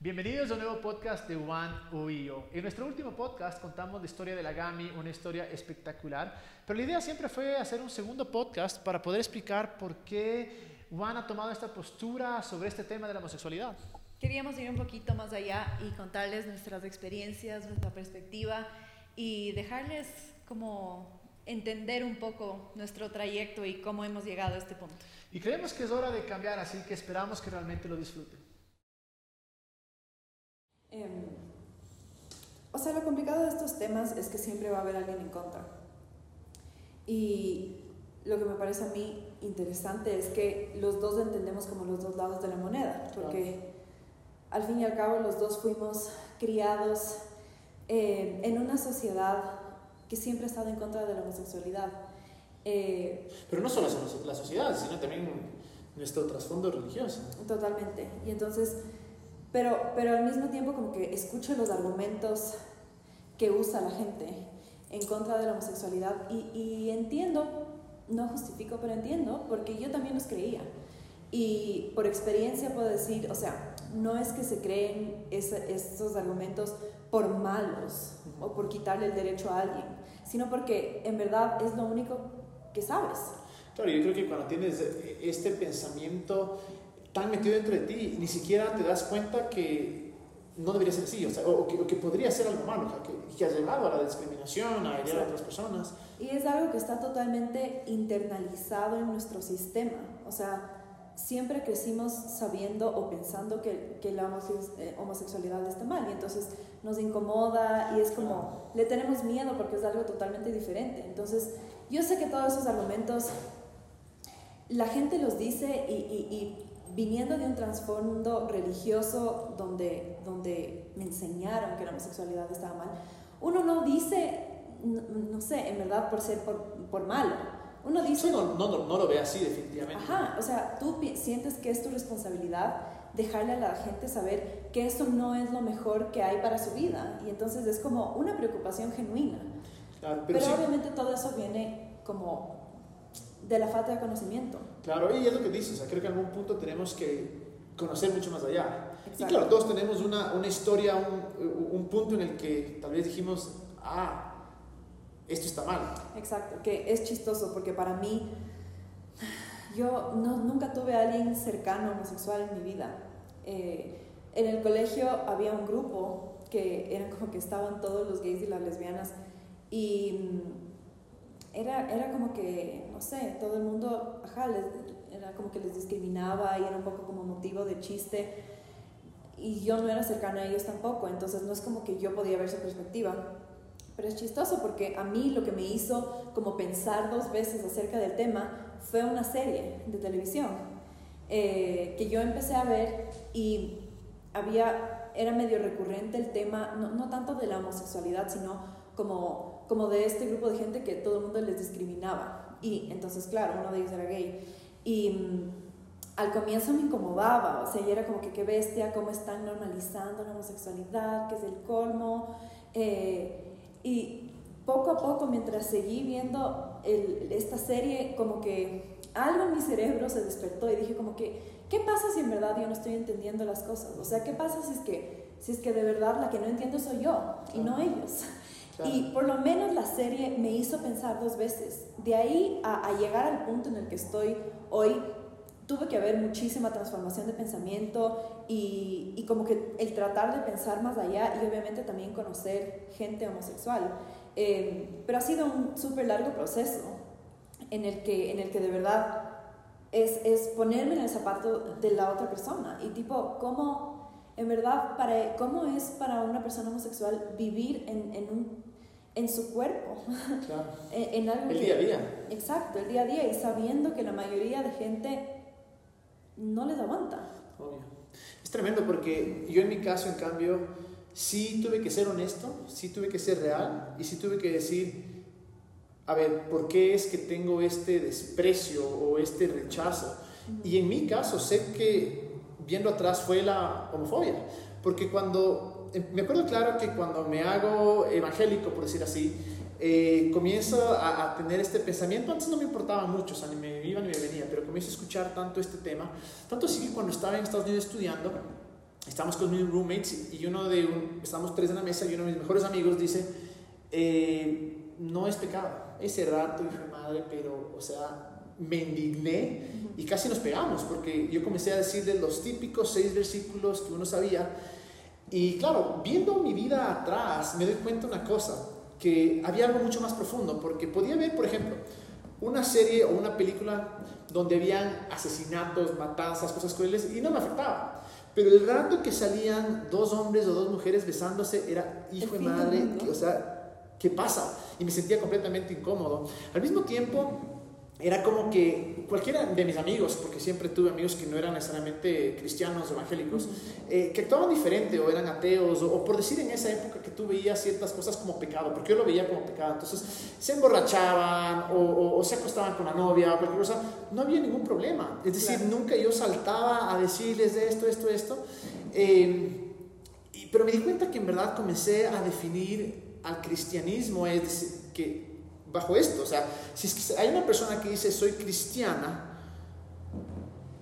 Bienvenidos a un nuevo podcast de One UIO. En nuestro último podcast contamos la historia de la GAMI, una historia espectacular, pero la idea siempre fue hacer un segundo podcast para poder explicar por qué One ha tomado esta postura sobre este tema de la homosexualidad. Queríamos ir un poquito más allá y contarles nuestras experiencias, nuestra perspectiva y dejarles como entender un poco nuestro trayecto y cómo hemos llegado a este punto. Y creemos que es hora de cambiar, así que esperamos que realmente lo disfruten. Em, o sea, lo complicado de estos temas es que siempre va a haber alguien en contra. Y lo que me parece a mí interesante es que los dos entendemos como los dos lados de la moneda, porque al fin y al cabo los dos fuimos criados eh, en una sociedad que siempre ha estado en contra de la homosexualidad. Eh, Pero no solo la sociedad, sino también nuestro trasfondo religioso. Totalmente. Y entonces pero, pero al mismo tiempo como que escucho los argumentos que usa la gente en contra de la homosexualidad y, y entiendo, no justifico, pero entiendo, porque yo también los creía. Y por experiencia puedo decir, o sea, no es que se creen estos argumentos por malos o por quitarle el derecho a alguien, sino porque en verdad es lo único que sabes. Claro, yo creo que cuando tienes este pensamiento tan metido dentro de ti, ni siquiera te das cuenta que no debería ser así, o, sea, o, que, podría ser algo malo, que, que, has llevado a la discriminación, a herir a otras personas. Y es algo que está totalmente internalizado en nuestro sistema, o sea, siempre crecimos sabiendo o pensando que, que la eh, homosexualidad está mal y entonces nos incomoda y es como, le tenemos miedo porque es algo totalmente diferente. Entonces, yo sé que todos esos argumentos la gente los dice y, y viniendo de un trasfondo religioso donde, donde me enseñaron que la homosexualidad estaba mal, uno no dice, no, sé, en verdad por ser por, por malo. Uno dice... No, no, no, lo ve así definitivamente. Ajá, o sea, tú sientes que es tu responsabilidad dejarle a la gente saber que eso no es lo mejor que hay para su vida. Y entonces es como una preocupación genuina. Claro, pero, obviamente todo eso viene como de la falta de conocimiento. Claro, y es lo que dices, o sea, creo que en algún punto tenemos que conocer mucho más allá. Y claro, todos tenemos una, una historia, un, un, punto en el que tal vez dijimos, ah, esto está mal. Exacto, que es chistoso porque para mí, yo no, nunca tuve a alguien cercano homosexual en mi vida. Eh, en el colegio había un grupo que eran como que estaban todos los gays y las lesbianas y era, era como que, no sé, todo el mundo, ajá, les, era como que les discriminaba y era un poco como motivo de chiste. Y yo no era cercana a ellos tampoco, entonces no es como que yo podía ver su perspectiva. Pero es chistoso porque a mí lo que me hizo como pensar dos veces acerca del tema fue una serie de televisión eh, que yo empecé a ver y había, era medio recurrente el tema, no, no tanto de la homosexualidad, sino como como de este grupo de gente que todo el mundo les discriminaba. Y entonces, claro, uno de ellos era gay. Y mm, al comienzo me incomodaba, o sea, y era como que qué bestia, cómo están normalizando la homosexualidad, que es el colmo. Eh, y poco a poco, mientras seguí viendo el, esta serie, como que algo en mi cerebro se despertó y dije como que, ¿qué pasa si en verdad yo no estoy entendiendo las cosas? O sea, ¿qué pasa si es que, si es que de verdad la que no entiendo soy yo y no ellos? Y por lo menos la serie me hizo pensar dos veces. De ahí a, llegar al punto en el que estoy hoy, tuve que haber muchísima transformación de pensamiento y, y, como que el tratar de pensar más allá y obviamente también conocer gente homosexual. Eh, pero ha sido un súper largo proceso en el, que, en el que de verdad es, es, ponerme en el zapato de la otra persona y tipo, ¿cómo, en verdad, para, cómo es para una persona homosexual vivir en, en un en su cuerpo. Claro. en, algo el día a día. Exacto, el día a día y sabiendo que la mayoría de gente no les aguanta. Obvio. Es tremendo porque yo en mi caso, en cambio, sí tuve que ser honesto, sí tuve que ser real y sí tuve que decir, a ver, ¿por qué es que tengo este desprecio o este rechazo? Y en mi caso sé que viendo atrás fue la homofobia, porque cuando me acuerdo claro que cuando me hago evangélico, por decir así, eh, comienzo a, tener este pensamiento, antes no me importaba mucho, o sea, ni me iba ni me venía, pero comienzo a escuchar tanto este tema, tanto así que cuando estaba en Estados Unidos estudiando, estamos con mis roommates y uno de, un, estamos tres en la mesa y uno de mis mejores amigos dice, eh, no es pecado. Ese rato, dije, madre, pero, o sea, me indigné y casi nos pegamos porque yo comencé a decirle los típicos seis versículos que uno sabía. Y claro, viendo mi vida atrás, me doy cuenta una cosa, que había algo mucho más profundo, porque podía ver, por ejemplo, una serie o una película donde habían asesinatos, matanzas, cosas crueles, y no me afectaba. Pero el rato que salían dos hombres o dos mujeres besándose era hijo de madre, o sea, ¿qué pasa? Y me sentía completamente incómodo. Al mismo tiempo, era como que cualquiera de mis amigos, porque siempre tuve amigos que no eran necesariamente cristianos, evangélicos, eh, que actuaban diferente o eran ateos, o, por decir en esa época que tú veías ciertas cosas como pecado, porque yo lo veía como pecado, entonces se emborrachaban o, se acostaban con la novia o cualquier cosa, no había ningún problema, es decir, nunca yo saltaba a decirles de esto, esto, esto, eh, pero me di cuenta que en verdad comencé a definir al cristianismo, es decir, que bajo esto. O sea, si hay una persona que dice soy cristiana,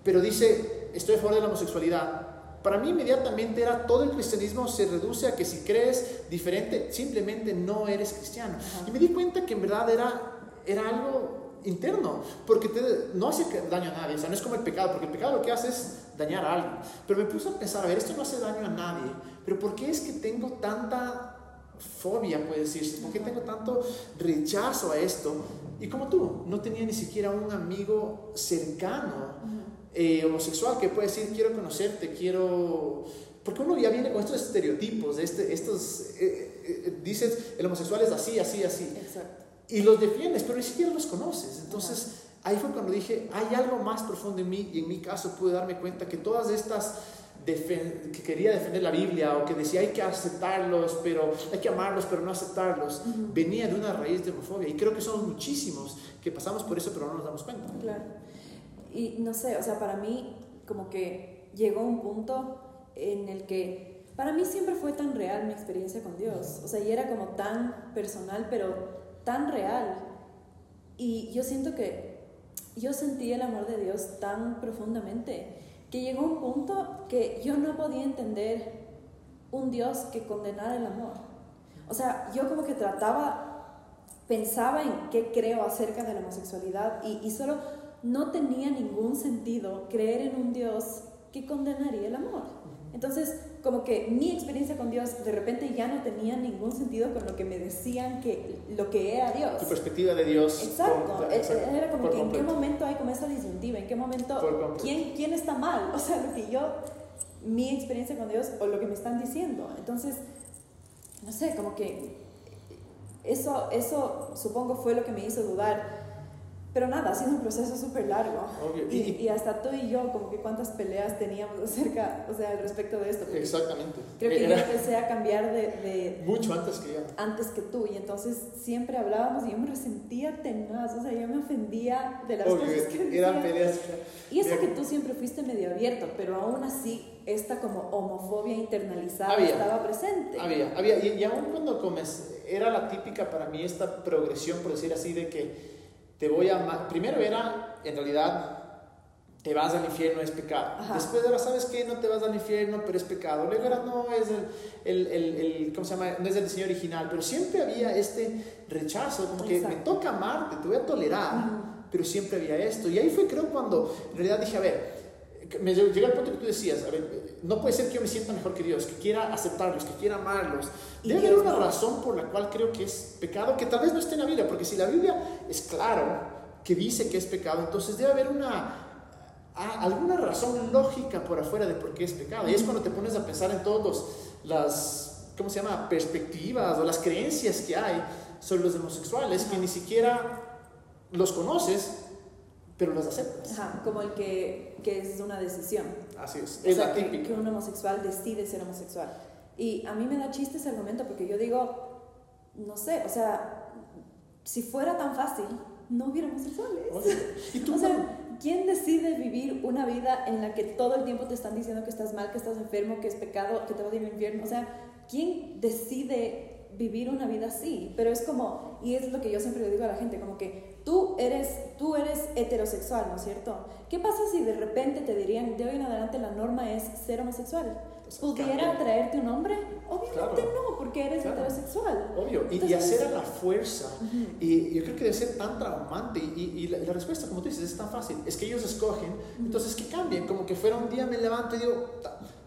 pero dice estoy a favor de la homosexualidad, para mí inmediatamente era todo el cristianismo se reduce a que si crees diferente, simplemente no eres cristiano. Y me di cuenta que en verdad era, era algo interno, porque no hace daño a nadie, o sea, no es como el pecado, porque el pecado lo que hace es dañar a alguien. Pero me puse a pensar, a ver, esto no hace daño a nadie, pero ¿por qué es que tengo tanta fobia, puede decirse, ¿por qué tengo tanto rechazo a esto? Y como tú, no tenía ni siquiera un amigo cercano eh, homosexual que puede decir, quiero conocerte, quiero... Porque uno ya viene con estos estereotipos, este, estos, eh, eh, dices, el homosexual es así, así, así. Y los defiendes, pero ni siquiera los conoces. Entonces, ahí fue cuando dije, hay algo más profundo en mí y en mi caso pude darme cuenta que todas estas que quería defender la Biblia o que decía hay que aceptarlos, pero hay que amarlos, pero no aceptarlos, venía de una raíz de homofobia. Y creo que somos muchísimos que pasamos por eso, pero no nos damos cuenta. Claro. Y no sé, o sea, para mí como que llegó un punto en el que para mí siempre fue tan real mi experiencia con Dios. O sea, y era como tan personal, pero tan real. Y yo siento que yo sentí el amor de Dios tan profundamente que llegó un punto que yo no podía entender un Dios que condenara el amor. O sea, yo como que trataba, pensaba en qué creo acerca de la homosexualidad y, y solo no tenía ningún sentido creer en un Dios que condenaría el amor. Entonces, como que mi experiencia con Dios de repente ya no tenía ningún sentido con lo que me decían que lo que era Dios. Tu perspectiva de Dios. Exacto. E-, era como que en qué momento hay como esa disyuntiva, en qué momento, ¿quién, quién está mal? O sea, lo que yo, mi experiencia con Dios o lo que me están diciendo. Entonces, no sé, como que eso, eso supongo fue lo que me hizo dudar pero nada, ha sido un proceso súper largo. Y, y, hasta tú y yo, como que cuántas peleas teníamos acerca, o sea, al respecto de esto. Exactamente. Creo que yo empecé a cambiar de, de, Mucho antes que yo. Antes que tú. Y entonces siempre hablábamos y yo me resentía tenaz, o sea, yo me ofendía de las cosas que Eran peleas. Y eso que tú siempre fuiste medio abierto, pero aún así esta como homofobia internalizada estaba presente. Había, había. Y, y aún cuando comes, era la típica para mí esta progresión, por decir así, de que te voy a... Primero era, en realidad, te vas al infierno, es pecado. Después era, ¿sabes qué? No te vas al infierno, pero es pecado. Luego era, no es el, el, el, ¿cómo se llama? No es el diseño original, pero siempre había este rechazo, como que me toca amarte, te voy a tolerar, pero siempre había esto. Y ahí fue creo cuando en realidad dije, a ver, me llega el punto que tú decías, a ver, no puede ser que yo me sienta mejor que Dios, que quiera aceptarlos, que quiera amarlos. Debe haber una razón por la cual creo que es pecado, que tal vez no esté en la Biblia, porque si la Biblia es claro que dice que es pecado, entonces debe haber una alguna razón lógica por afuera de por qué es pecado. Y es cuando te pones a pensar en todos las, ¿cómo se llama?, perspectivas o las creencias que hay sobre los homosexuales, que ni siquiera los conoces, pero los aceptas. Ajá, como el que, que es una decisión. Así es, es la típica. Que, un homosexual decide ser homosexual. Y a mí me da chiste ese argumento porque yo digo, no sé, o sea, si fuera tan fácil, no hubiera homosexuales. ¿y tú o sea, ¿quién decide vivir una vida en la que todo el tiempo te están diciendo que estás mal, que estás enfermo, que es pecado, que te vas a ir al infierno? O sea, ¿quién decide vivir una vida así? Pero es como, y es lo que yo siempre le digo a la gente, como que tú eres, tú eres heterosexual, ¿no es cierto? ¿Qué pasa si de repente te dirían, de hoy en adelante la norma es ser homosexual? ¿Pudiera traerte un hombre? Obviamente no, porque eres heterosexual. Obvio, y, hacer a la fuerza. Y yo creo que debe ser tan traumante. Y, la, respuesta, como tú dices, es tan fácil. Es que ellos escogen, entonces que cambien. Como que fuera un día me levanto y digo,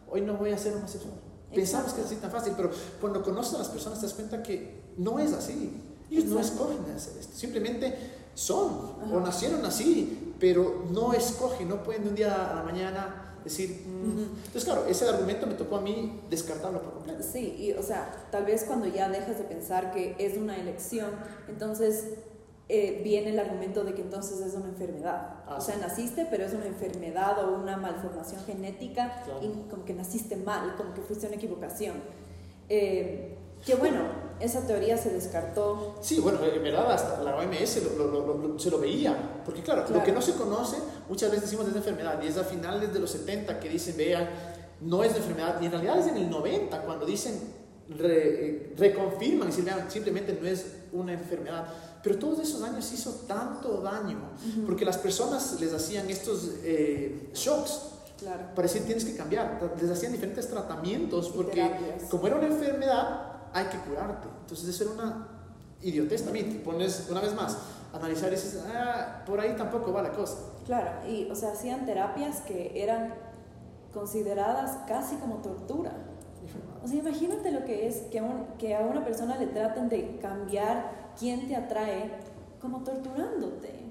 hoy no voy a ser homosexual. Pensamos que es así tan fácil, pero cuando conoces a las personas te das cuenta que no es así. Ellos no escogen hacer esto, simplemente son o nacieron así, pero no escogen, no pueden de un día a la mañana decir, mm". entonces claro, ese argumento me tocó a mí descartarlo por completo. Sí, y o sea, tal vez cuando ya dejas de pensar que es una elección, entonces eh, viene el argumento de que entonces es una enfermedad. Ah, o sea, naciste, pero es una enfermedad o una malformación genética y como que naciste mal, como que fuiste una equivocación. Eh, que bueno, esa teoría se descartó. Sí, bueno, en verdad hasta la OMS se lo veía, porque claro, lo que no se conoce, muchas veces decimos es de enfermedad, y es a finales de los 70 que dicen, vean, no es de enfermedad, y en realidad es en el 90 cuando dicen, re, reconfirman y dicen, vean, simplemente no es una enfermedad. Pero todos esos años hizo tanto daño, porque las personas les hacían estos eh, shocks. Claro. Para decir, tienes que cambiar. Les hacían diferentes tratamientos, porque como era una enfermedad, hay que curarte. Entonces, eso era una idiotez también. Te pones, una vez más, a analizar y dices, ah, por ahí tampoco va la cosa. Claro, y, o sea, hacían terapias que eran consideradas casi como tortura. O sea, imagínate lo que es que a, que a una persona le traten de cambiar quién te atrae como torturándote.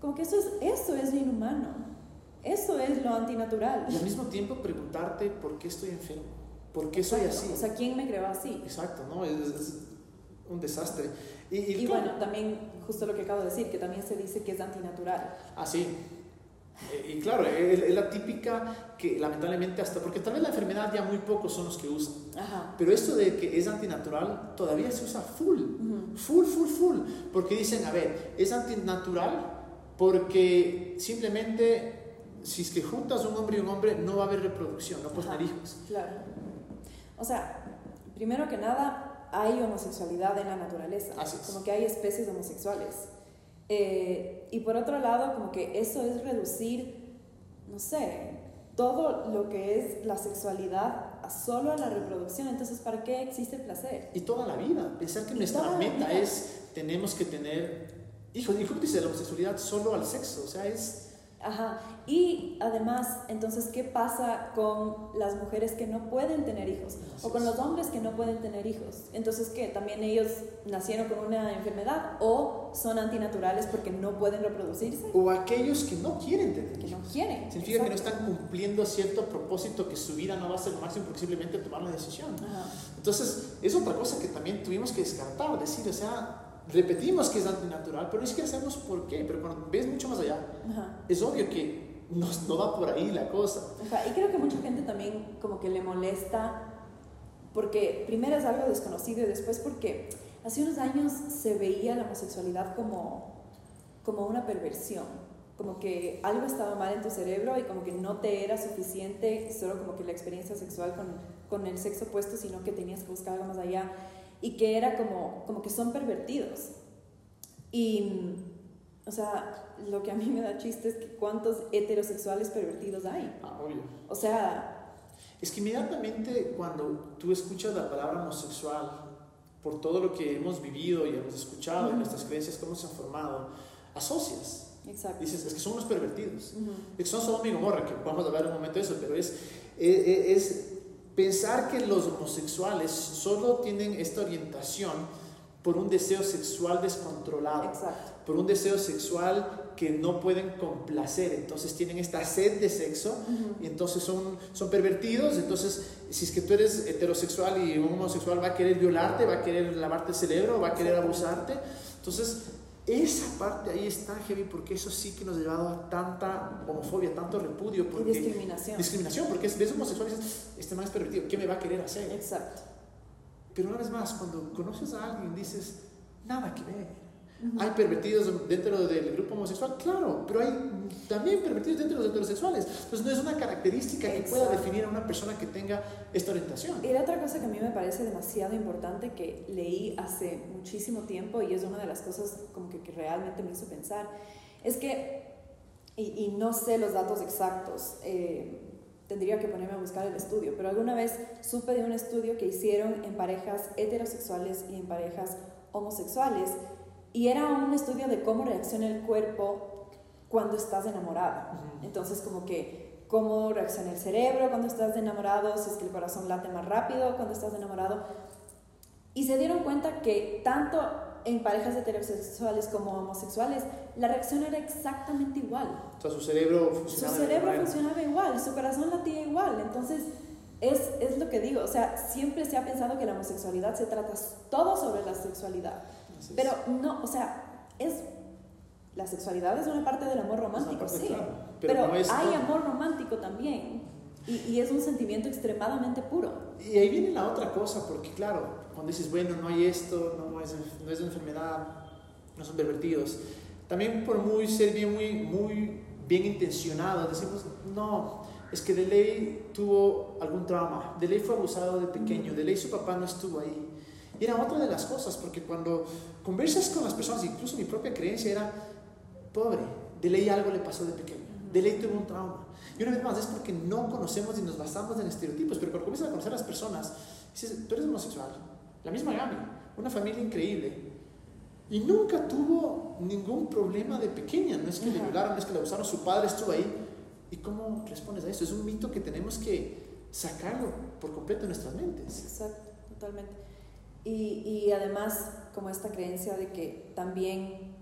Como que eso es, eso es inhumano. Eso es lo antinatural. Y al mismo tiempo preguntarte por qué estoy enfermo, por qué soy así. O sea, ¿quién me creó así? Exacto, ¿no? Es, un desastre. Y, y, bueno, también, justo lo que acabo de decir, que también se dice que es antinatural. Ah, sí. Eh, y claro, es, la típica que lamentablemente hasta, porque tal vez la enfermedad ya muy pocos son los que usan, pero esto de que es antinatural todavía se usa full, full, full, full, porque dicen, a ver, es antinatural porque simplemente si es que juntas un hombre y un hombre no va a haber reproducción, no puedes tener hijos. Claro. O sea, primero que nada, hay homosexualidad en la naturaleza, como que hay especies homosexuales. Eh, y por otro lado, como que eso es reducir, no sé, todo lo que es la sexualidad a solo a la reproducción. Entonces, ¿para qué existe el placer? Y toda la vida. Pensar que nuestra meta es, tenemos que tener hijos. Y dice la homosexualidad solo al sexo. O sea, es Ajá. Y además, entonces, ¿qué pasa con las mujeres que no pueden tener hijos? O con los hombres que no pueden tener hijos. Entonces, ¿qué? ¿También ellos nacieron con una enfermedad o son antinaturales porque no pueden reproducirse? O aquellos que no quieren tener Que no quieren. Significa que no están cumpliendo cierto propósito, que su vida no va a ser lo máximo porque simplemente tomaron la decisión. Entonces, es otra cosa que también tuvimos que descartar, decir, o sea, repetimos que es antinatural, pero ni siquiera sabemos por qué. Pero cuando ves mucho más allá, es obvio que no, no, va por ahí la cosa. Y creo que mucha gente también como que le molesta, porque primero es algo desconocido y después porque hace unos años se veía la homosexualidad como, como una perversión. Como que algo estaba mal en tu cerebro y como que no te era suficiente solo como que la experiencia sexual con, con el sexo opuesto, sino que tenías que buscar algo más allá y que era como, como que son pervertidos. Y, o sea, lo que a mí me da chiste es que cuántos heterosexuales pervertidos hay. Ah, obvio. O sea... Es que inmediatamente cuando tú escuchas la palabra homosexual, por todo lo que hemos vivido y hemos escuchado, en nuestras creencias, cómo se han formado, asocias. Exacto. Dices, es que son unos pervertidos. Es que son solo mi Gomorra, que vamos a hablar un momento de eso, pero es, es, es pensar que los homosexuales solo tienen esta orientación por un deseo sexual descontrolado, por un deseo sexual que no pueden complacer, entonces tienen esta sed de sexo y entonces son, son pervertidos, entonces si es que tú eres heterosexual y un homosexual va a querer violarte, va a querer lavarte el cerebro, va a querer abusarte, entonces esa parte ahí está heavy porque eso sí que nos ha llevado a tanta homofobia, tanto repudio. Porque, y discriminación. Discriminación, porque ves homosexual y dices, este man es pervertido, ¿qué me va a querer hacer? Exacto. Pero una vez más, cuando conoces a alguien dices, nada que ver. ¿Hay pervertidos dentro del grupo homosexual? Claro, pero hay también pervertidos dentro de los heterosexuales. Entonces no es una característica que pueda definir a una persona que tenga esta orientación. Y la otra cosa que a mí me parece demasiado importante que leí hace muchísimo tiempo y es una de las cosas como que, que realmente me hizo pensar, es que, y, y no sé los datos exactos, eh, tendría que ponerme a buscar el estudio, pero alguna vez supe de un estudio que hicieron en parejas heterosexuales y en parejas homosexuales y era un estudio de cómo reacciona el cuerpo cuando estás enamorado. Entonces, como que cómo reacciona el cerebro cuando estás enamorado, si es que el corazón late más rápido cuando estás enamorado. Y se dieron cuenta que tanto en parejas heterosexuales como homosexuales, la reacción era exactamente igual. O sea, su cerebro funcionaba Su cerebro funcionaba igual, su corazón latía igual. Entonces, es, es lo que digo, o sea, siempre se ha pensado que la homosexualidad se trata todo sobre la sexualidad. Pero no, o sea, es la sexualidad es una parte del amor romántico, sí. pero, hay amor romántico también. Y, y, es un sentimiento extremadamente puro. Y ahí viene la otra cosa, porque claro, cuando dices, bueno, no hay esto, no es, no es una enfermedad, no son pervertidos, también por muy ser bien, muy, muy bien intencionados, decimos, no, es que de ley tuvo algún trauma, de ley fue abusado de pequeño, de ley su papá no estuvo ahí. Y era otra de las cosas, porque cuando conversas con las personas, incluso mi propia creencia era, pobre, de ley algo le pasó de pequeño, de ley tuvo un trauma. Y una vez más, es porque no conocemos y nos basamos en estereotipos, pero cuando comienzas a conocer a las personas, dices, tú eres homosexual, la misma Gaby, una familia increíble, y nunca tuvo ningún problema de pequeña, no es que le violaron, no es que le abusaron, su padre estuvo ahí. ¿Y cómo respondes a eso? Es un mito que tenemos que sacarlo por completo de nuestras mentes. Exacto, totalmente. Y, y, además, como esta creencia de que también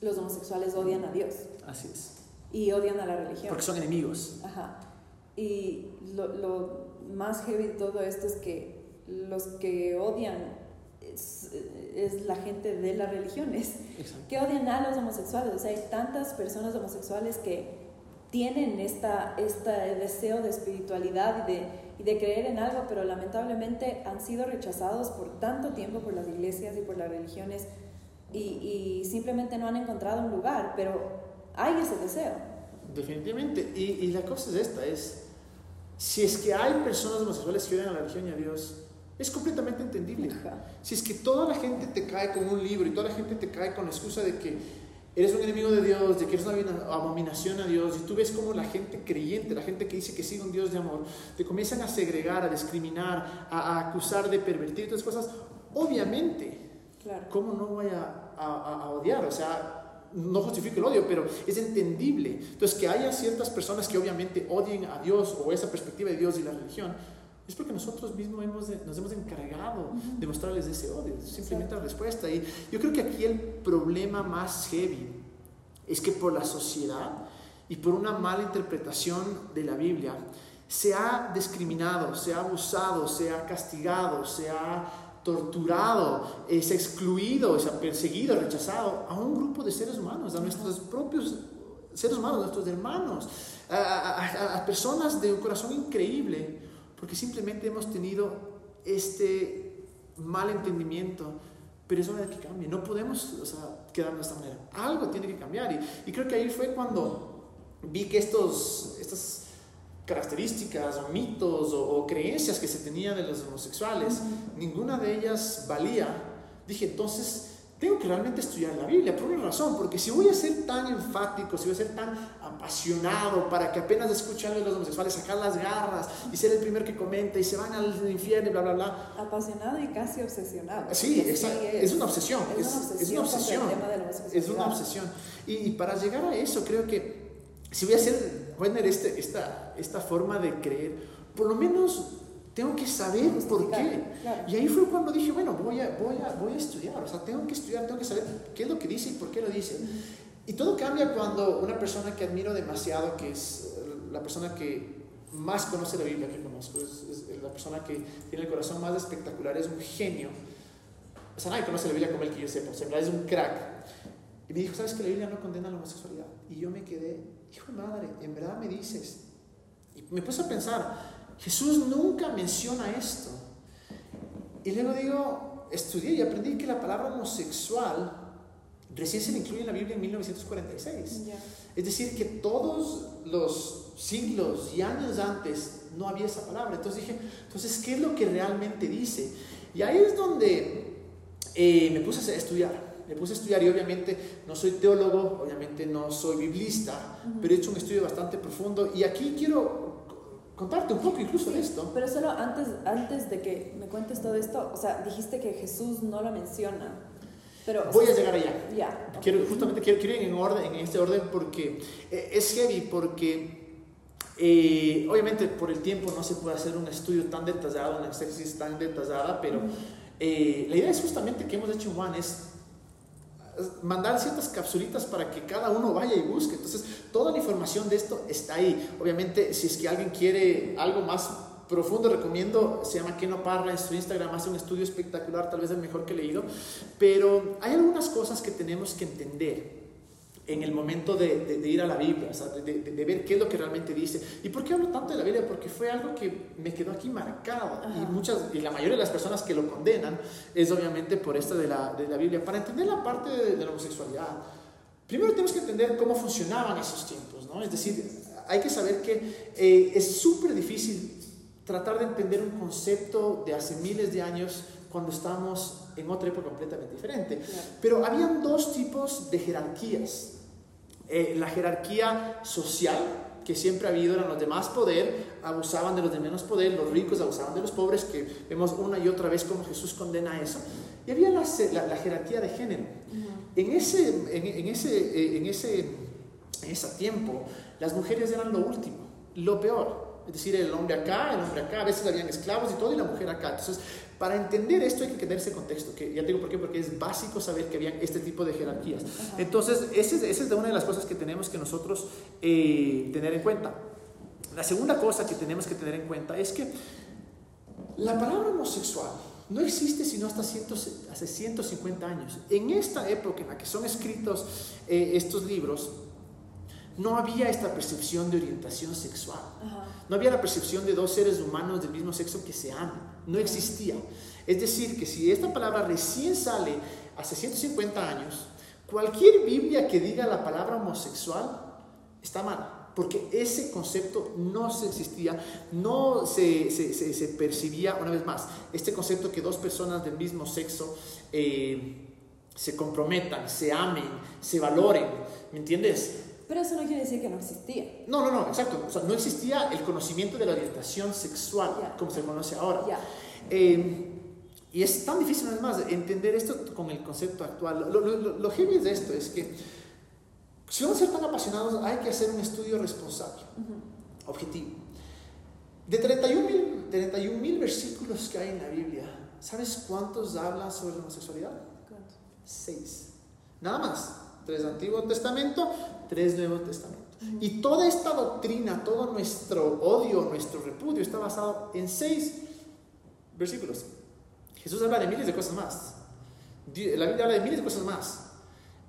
los homosexuales odian a Dios. Así es. Y odian a la religión. Porque son enemigos. Ajá. Y lo, lo más heavy de todo esto es que los que odian es, es la gente de las religiones, Exacto. que odian a los homosexuales. O sea, hay tantas personas homosexuales que tienen esta, este deseo de espiritualidad y de, y de creer en algo, pero lamentablemente han sido rechazados por tanto tiempo por las iglesias y por las religiones y, y simplemente no han encontrado un lugar, pero hay ese deseo. Definitivamente, y, y, la cosa es esta, es, si es que hay personas homosexuales que odian a la religión y a Dios, es completamente entendible. Ajá. Si es que toda la gente te cae con un libro y toda la gente te cae con la excusa de que eres un enemigo de Dios, de que eres una abominación a Dios, y tú ves como la gente creyente, la gente que dice que sigue un Dios de amor, te comienzan a segregar, a discriminar, a, a acusar de pervertir todas cosas, obviamente, claro. ¿cómo no voy a, a, a odiar? O sea, no justifico el odio, pero es entendible. Entonces, que haya ciertas personas que obviamente odien a Dios o esa perspectiva de Dios y la religión, es porque nosotros mismos hemos de, nos hemos encargado uh -huh. de mostrarles ese odio, simplemente la respuesta. Y yo creo que aquí el problema más heavy es que por la sociedad y por una mala interpretación de la Biblia, se ha discriminado, se ha abusado, se ha castigado, se ha torturado, eh, se ha excluido, se ha perseguido, rechazado a un grupo de seres humanos, a nuestros propios seres humanos, a nuestros hermanos, a, a, a personas de un corazón increíble porque simplemente hemos tenido este mal entendimiento, pero es hora de que cambie. No podemos o sea, quedarnos de esta manera. Algo tiene que cambiar. Y, y, creo que ahí fue cuando vi que estos, estas características o mitos o, o creencias que se tenían de los homosexuales, ninguna de ellas valía. Dije, entonces tengo que realmente estudiar la Biblia, por una razón, porque si voy a ser tan enfático, si voy a ser tan apasionado para que apenas escuchen a los homosexuales sacar las garras y ser el primero que comenta y se van al infierno y bla, bla, bla. Apasionado y casi obsesionado. Sí, es, es, una obsesión. Es, una obsesión. Es una obsesión. Es una obsesión. Y, y, para llegar a eso, creo que si voy a hacer, bueno, este, esta, esta forma de creer, por lo menos tengo que saber por qué. Claro. Y ahí fue cuando dije, bueno, voy a, voy, a, voy a estudiar, o sea, tengo que estudiar, tengo que saber qué es lo que dice y por qué lo dice. Y todo cambia cuando una persona que admiro demasiado, que es la persona que más conoce la Biblia que conozco, es, es la persona que tiene el corazón más espectacular, es un genio. O sea, nadie conoce la Biblia como el que yo sepa, o sea, es un crack. Y me dijo, ¿sabes que la Biblia no condena la homosexualidad? Y yo me quedé, hijo de madre, en verdad me dices. Y me puse a pensar, Jesús nunca menciona esto. Y luego digo, estudié y aprendí que la palabra homosexual recién se le incluye en la Biblia en 1946. Ya. Es decir, que todos los siglos y años antes no había esa palabra. Entonces dije, entonces, ¿qué es lo que realmente dice? Y ahí es donde eh, me puse a estudiar. Me puse a estudiar y obviamente no soy teólogo, obviamente no soy biblista, pero he hecho un estudio bastante profundo y aquí quiero contarte un poco incluso de esto. Pero solo antes, antes de que me cuentes todo esto, o sea, dijiste que Jesús no lo menciona. Pero, Voy sea, a llegar allá. Ya. ok. Quiero, justamente quiero, quiero ir en, orden, en este orden porque eh, es heavy, porque eh, obviamente por el tiempo no se puede hacer un estudio tan detallado, una exégesis tan detallada, pero eh, la idea es justamente que hemos hecho One es mandar ciertas capsulitas para que cada uno vaya y busque. Entonces, toda la información de esto está ahí. Obviamente, si es que alguien quiere algo más profundo, recomiendo, se llama Keno Parra en su Instagram, hace un estudio espectacular, tal vez el mejor que he leído, pero hay algunas cosas que tenemos que entender en el momento de, de- de ir a la Biblia, o sea, de, de- ver qué es lo que realmente dice. ¿Y por qué hablo tanto de la Biblia? Porque fue algo que me quedó aquí marcado. Y, muchas, y la mayoría de las personas que lo condenan es obviamente por esto de la, de la Biblia. Para entender la parte de, la homosexualidad, primero tenemos que entender cómo funcionaban esos tiempos, ¿no? Es decir, hay que saber que eh, es súper difícil tratar de entender un concepto de hace miles de años cuando estamos en otra época completamente diferente. Pero habían dos tipos de jerarquías. Eh, la jerarquía social, que siempre ha habido, eran los de más poder, abusaban de los de menos poder, los ricos abusaban de los pobres, que vemos una y otra vez cómo Jesús condena eso. Y había la, la- la jerarquía de género. En ese, en, en ese, eh, en, ese, en ese tiempo, las mujeres eran lo último, lo peor. Es decir, el hombre acá, el hombre acá, a veces habían esclavos y todo, y la mujer acá. Entonces, para entender esto hay que tener ese contexto, que ya te digo por qué, porque es básico saber que habían este tipo de jerarquías. Entonces, esa es, esa es de una de las cosas que tenemos que nosotros eh, tener en cuenta. La segunda cosa que tenemos que tener en cuenta es que la palabra homosexual no existe sino hasta hace 150 años. En esta época en la que son escritos eh, estos libros, no había esta percepción de orientación sexual. Ajá. No había la percepción de dos seres humanos del mismo sexo que se aman. No existía. Es decir, que si esta palabra recién sale hace 150 años, cualquier Biblia que diga la palabra homosexual está mal. Porque ese concepto no se existía, no se, se- se- se percibía, una vez más, este concepto que dos personas del mismo sexo eh, se comprometan, se amen, se valoren, ¿me entiendes? Pero eso no quiere decir que no existía. No, no, no, exacto. O sea, no existía el conocimiento de la orientación sexual, como se conoce ahora. Eh, y es tan difícil, una vez más, entender esto con el concepto actual. Lo, lo, lo- lo heavy de esto es que, si vamos a ser tan apasionados, hay que hacer un estudio responsable, objetivo. De 31 mil 31 mil versículos que hay en la Biblia, ¿sabes cuántos hablan sobre la homosexualidad? ¿Cuánto? Seis. Nada más. Tres Antiguo Testamento, tres Nuevo Testamento. Y toda esta doctrina, todo nuestro odio, nuestro repudio está basado en seis versículos. Jesús habla de miles de cosas más. La Biblia habla de miles de cosas más.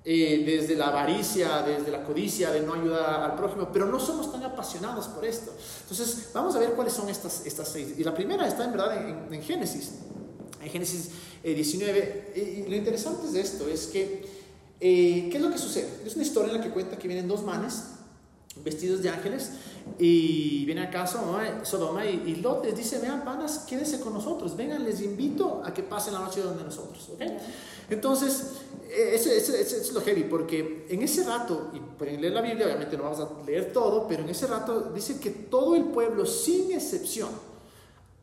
Eh, desde la avaricia, desde la codicia, de no ayudar al prójimo, pero no somos tan apasionados por esto. Entonces, vamos a ver cuáles son estas, estas seis. Y la primera está en verdad en, en Génesis, en Génesis eh, 19. Y, y lo interesante de esto es que, eh, ¿qué es lo que sucede? Es una historia en la que cuenta que vienen dos manes vestidos de ángeles y vienen acá Sodoma, Sodoma y, y Lot les dice, vean panas, quédense con nosotros, vengan, les invito a que pasen la noche donde nosotros. Entonces, eh, eso, eso- eso es lo heavy, porque en ese rato, y pueden leer la Biblia, obviamente no vamos a leer todo, pero en ese rato dice que todo el pueblo, sin excepción,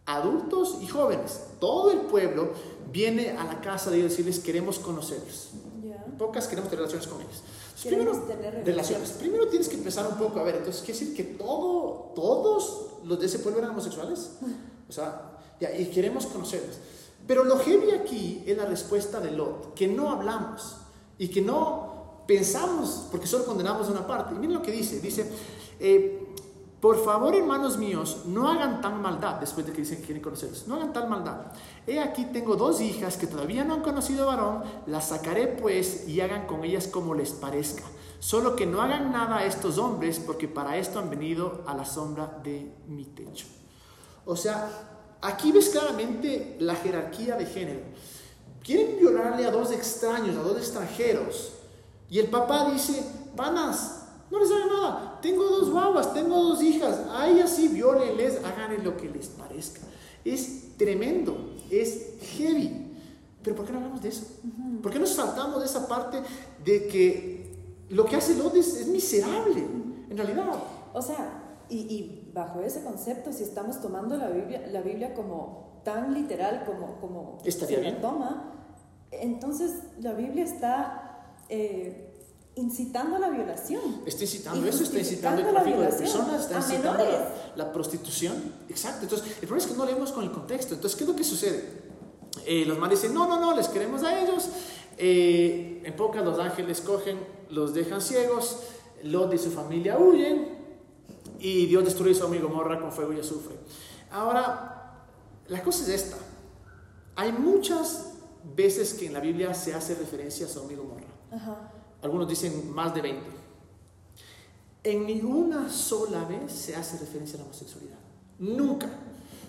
adultos y jóvenes, todo el pueblo viene a la casa de ellos y decirles, queremos conocerlos. Pocas queremos tener relaciones con Queremos primero, tener relaciones. Primero tienes que empezar un poco a ver, entonces, ¿quiere decir que todo, todos los de ese pueblo eran homosexuales? O sea, ya, y queremos conocerlos. Pero lo heavy aquí es la respuesta de Lot, que no hablamos y que no pensamos, porque solo condenamos una parte. Y miren lo que dice, dice, eh, por favor, hermanos míos, no hagan tan maldad, después de que dicen que quieren conocerlos, no hagan tal maldad. He aquí tengo dos hijas que todavía no han conocido varón, las sacaré pues y hagan con ellas como les parezca. Solo que no hagan nada a estos hombres, porque para esto han venido a la sombra de mi techo. O sea, aquí ves claramente la jerarquía de género. Quieren violarle a dos extraños, a dos extranjeros, Y el papá dice, vanas, no les haga nada, tengo dos guaguas, tengo dos hijas, a ellas sí violenles, hagan lo que les parezca. Es tremendo, es heavy. Pero ¿por qué no hablamos de eso? ¿Por qué nos saltamos de esa parte de que lo que hace Lot es, es miserable, en realidad? O sea, y, y, bajo ese concepto, si estamos tomando la Biblia, la Biblia como tan literal como, como Estaría se bien. la toma, entonces la Biblia está eh, incitando a la violación. Está incitando eso, está incitando el tráfico de personas, está a incitando la, la prostitución. Exacto. Entonces, el problema es que no leemos con el contexto. Entonces, ¿qué es lo que sucede? Eh, los manes dicen, no, no, no, les queremos a ellos. Eh, en pocas los ángeles cogen, los dejan ciegos, Lot y su familia huyen y Dios destruye su amigo Morra con fuego y azufre. Ahora, la cosa es esta. Hay muchas veces que en la Biblia se hace referencia a su amigo Morra. Ajá. Algunos dicen más de 20. En ninguna sola vez se hace referencia a la homosexualidad. Nunca.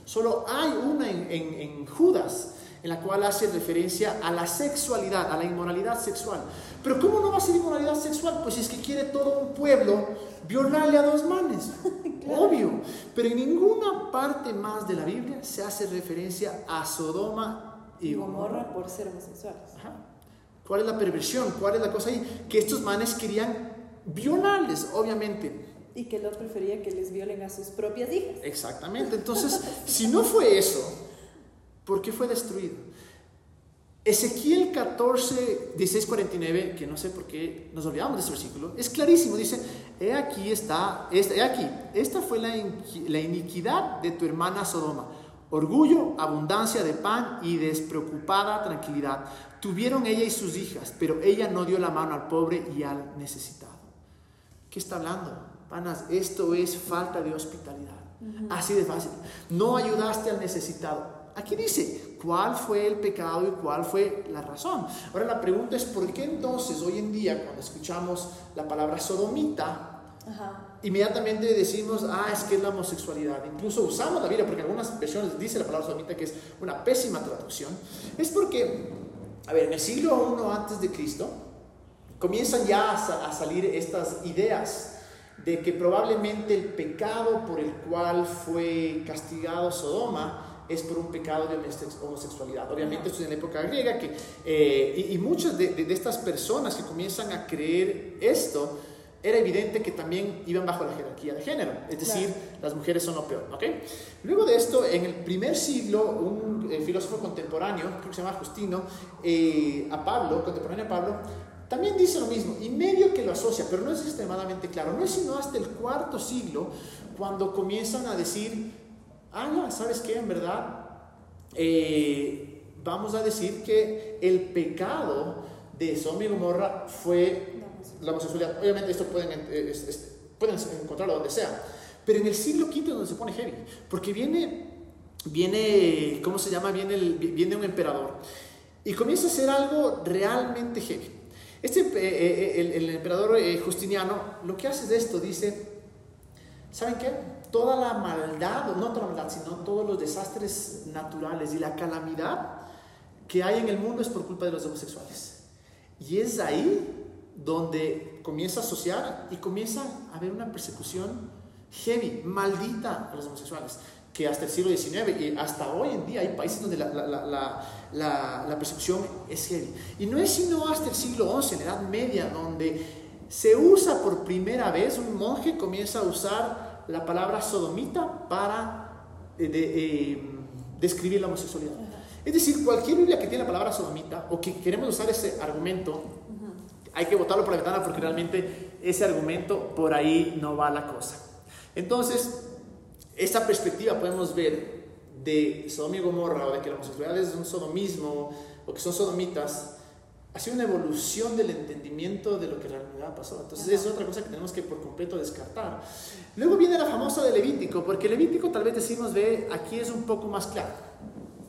Solo hay una en, en- en Judas en la cual hace referencia a la sexualidad, a la inmoralidad sexual. Pero ¿cómo no va a ser inmoralidad sexual? Pues si es que quiere todo un pueblo violarle a dos manes. Obvio. Pero en ninguna parte más de la Biblia se hace referencia a Sodoma y. Gomorra por ser homosexuales. Ajá. ¿Cuál es la perversión? ¿Cuál es la cosa ahí? Que estos manes querían violarles, obviamente. Y que Lot prefería que les violen a sus propias hijas. Exactamente. Entonces, si no fue eso, ¿por qué fue destruido? Ezequiel 14, 16, 49, que no sé por qué nos olvidamos de ese versículo, es clarísimo. Dice, he aquí está, esta- he aquí, esta fue la, la iniquidad de tu hermana Sodoma. Orgullo, abundancia de pan y despreocupada tranquilidad. Tuvieron ella y sus hijas, pero ella no dio la mano al pobre y al necesitado. ¿Qué está hablando? Panas, esto es falta de hospitalidad. Así de fácil. No ayudaste al necesitado. Aquí dice, ¿cuál fue el pecado y cuál fue la razón? Ahora la pregunta es, ¿por qué entonces hoy en día cuando escuchamos la palabra sodomita, Ajá. inmediatamente decimos, ah, es que es la homosexualidad. Incluso usamos la Biblia, porque en algunas versiones dice la palabra sodomita que es una pésima traducción. Es porque, a ver, en el siglo I antes de Cristo, comienzan ya a, sa- a salir estas ideas de que probablemente el pecado por el cual fue castigado Sodoma es por un pecado de homosex- homosexualidad. Obviamente esto es en la época griega que, eh, y, y muchas de, de- de estas personas que comienzan a creer esto, era evidente que también iban bajo la jerarquía de género, es decir, las mujeres son lo peor. ¿ok? Luego de esto, en el primer siglo, un eh, filósofo contemporáneo, creo que se llama Justino, eh, a Pablo, contemporáneo a Pablo, también dice lo mismo, y medio que lo asocia, pero no es extremadamente claro. No es sino hasta el cuarto siglo cuando comienzan a decir, ah, no, ¿sabes qué? En verdad, eh, vamos a decir que el pecado de Sodoma y Gomorra fue la homosexualidad. Obviamente esto pueden, eh, es- pueden encontrarlo donde sea. Pero en el siglo V es donde se pone heavy. Porque viene, viene ¿cómo se llama? Viene, el- viene un emperador. Y comienza a hacer algo realmente heavy. Este, eh, eh, el, emperador eh, Justiniano lo que hace de esto, dice, ¿saben qué? Toda la maldad, no toda la maldad, sino todos los desastres naturales y la calamidad que hay en el mundo es por culpa de los homosexuales. Y es ahí donde comienza a asociar y comienza a haber una persecución heavy, maldita a los homosexuales, que hasta el siglo XIX y hasta hoy en día hay países donde la, la, la, la, persecución es heavy. Y no es sino hasta el siglo XI, en la Edad Media, donde se usa por primera vez, un monje comienza a usar la palabra sodomita para eh, eh, describir la homosexualidad. Es decir, cualquier Biblia que tiene la palabra sodomita o que queremos usar ese argumento, hay que botarlo por la ventana porque realmente ese argumento por ahí no va la cosa. Entonces, esta perspectiva podemos ver de Sodoma y Gomorra o de que la homosexualidad es un sodomismo o que son sodomitas, ha sido una evolución del entendimiento de lo que en realidad pasó. Entonces, es otra cosa que tenemos que por completo descartar. Luego viene la famosa de Levítico, porque Levítico tal vez decimos, ve, aquí es un poco más claro.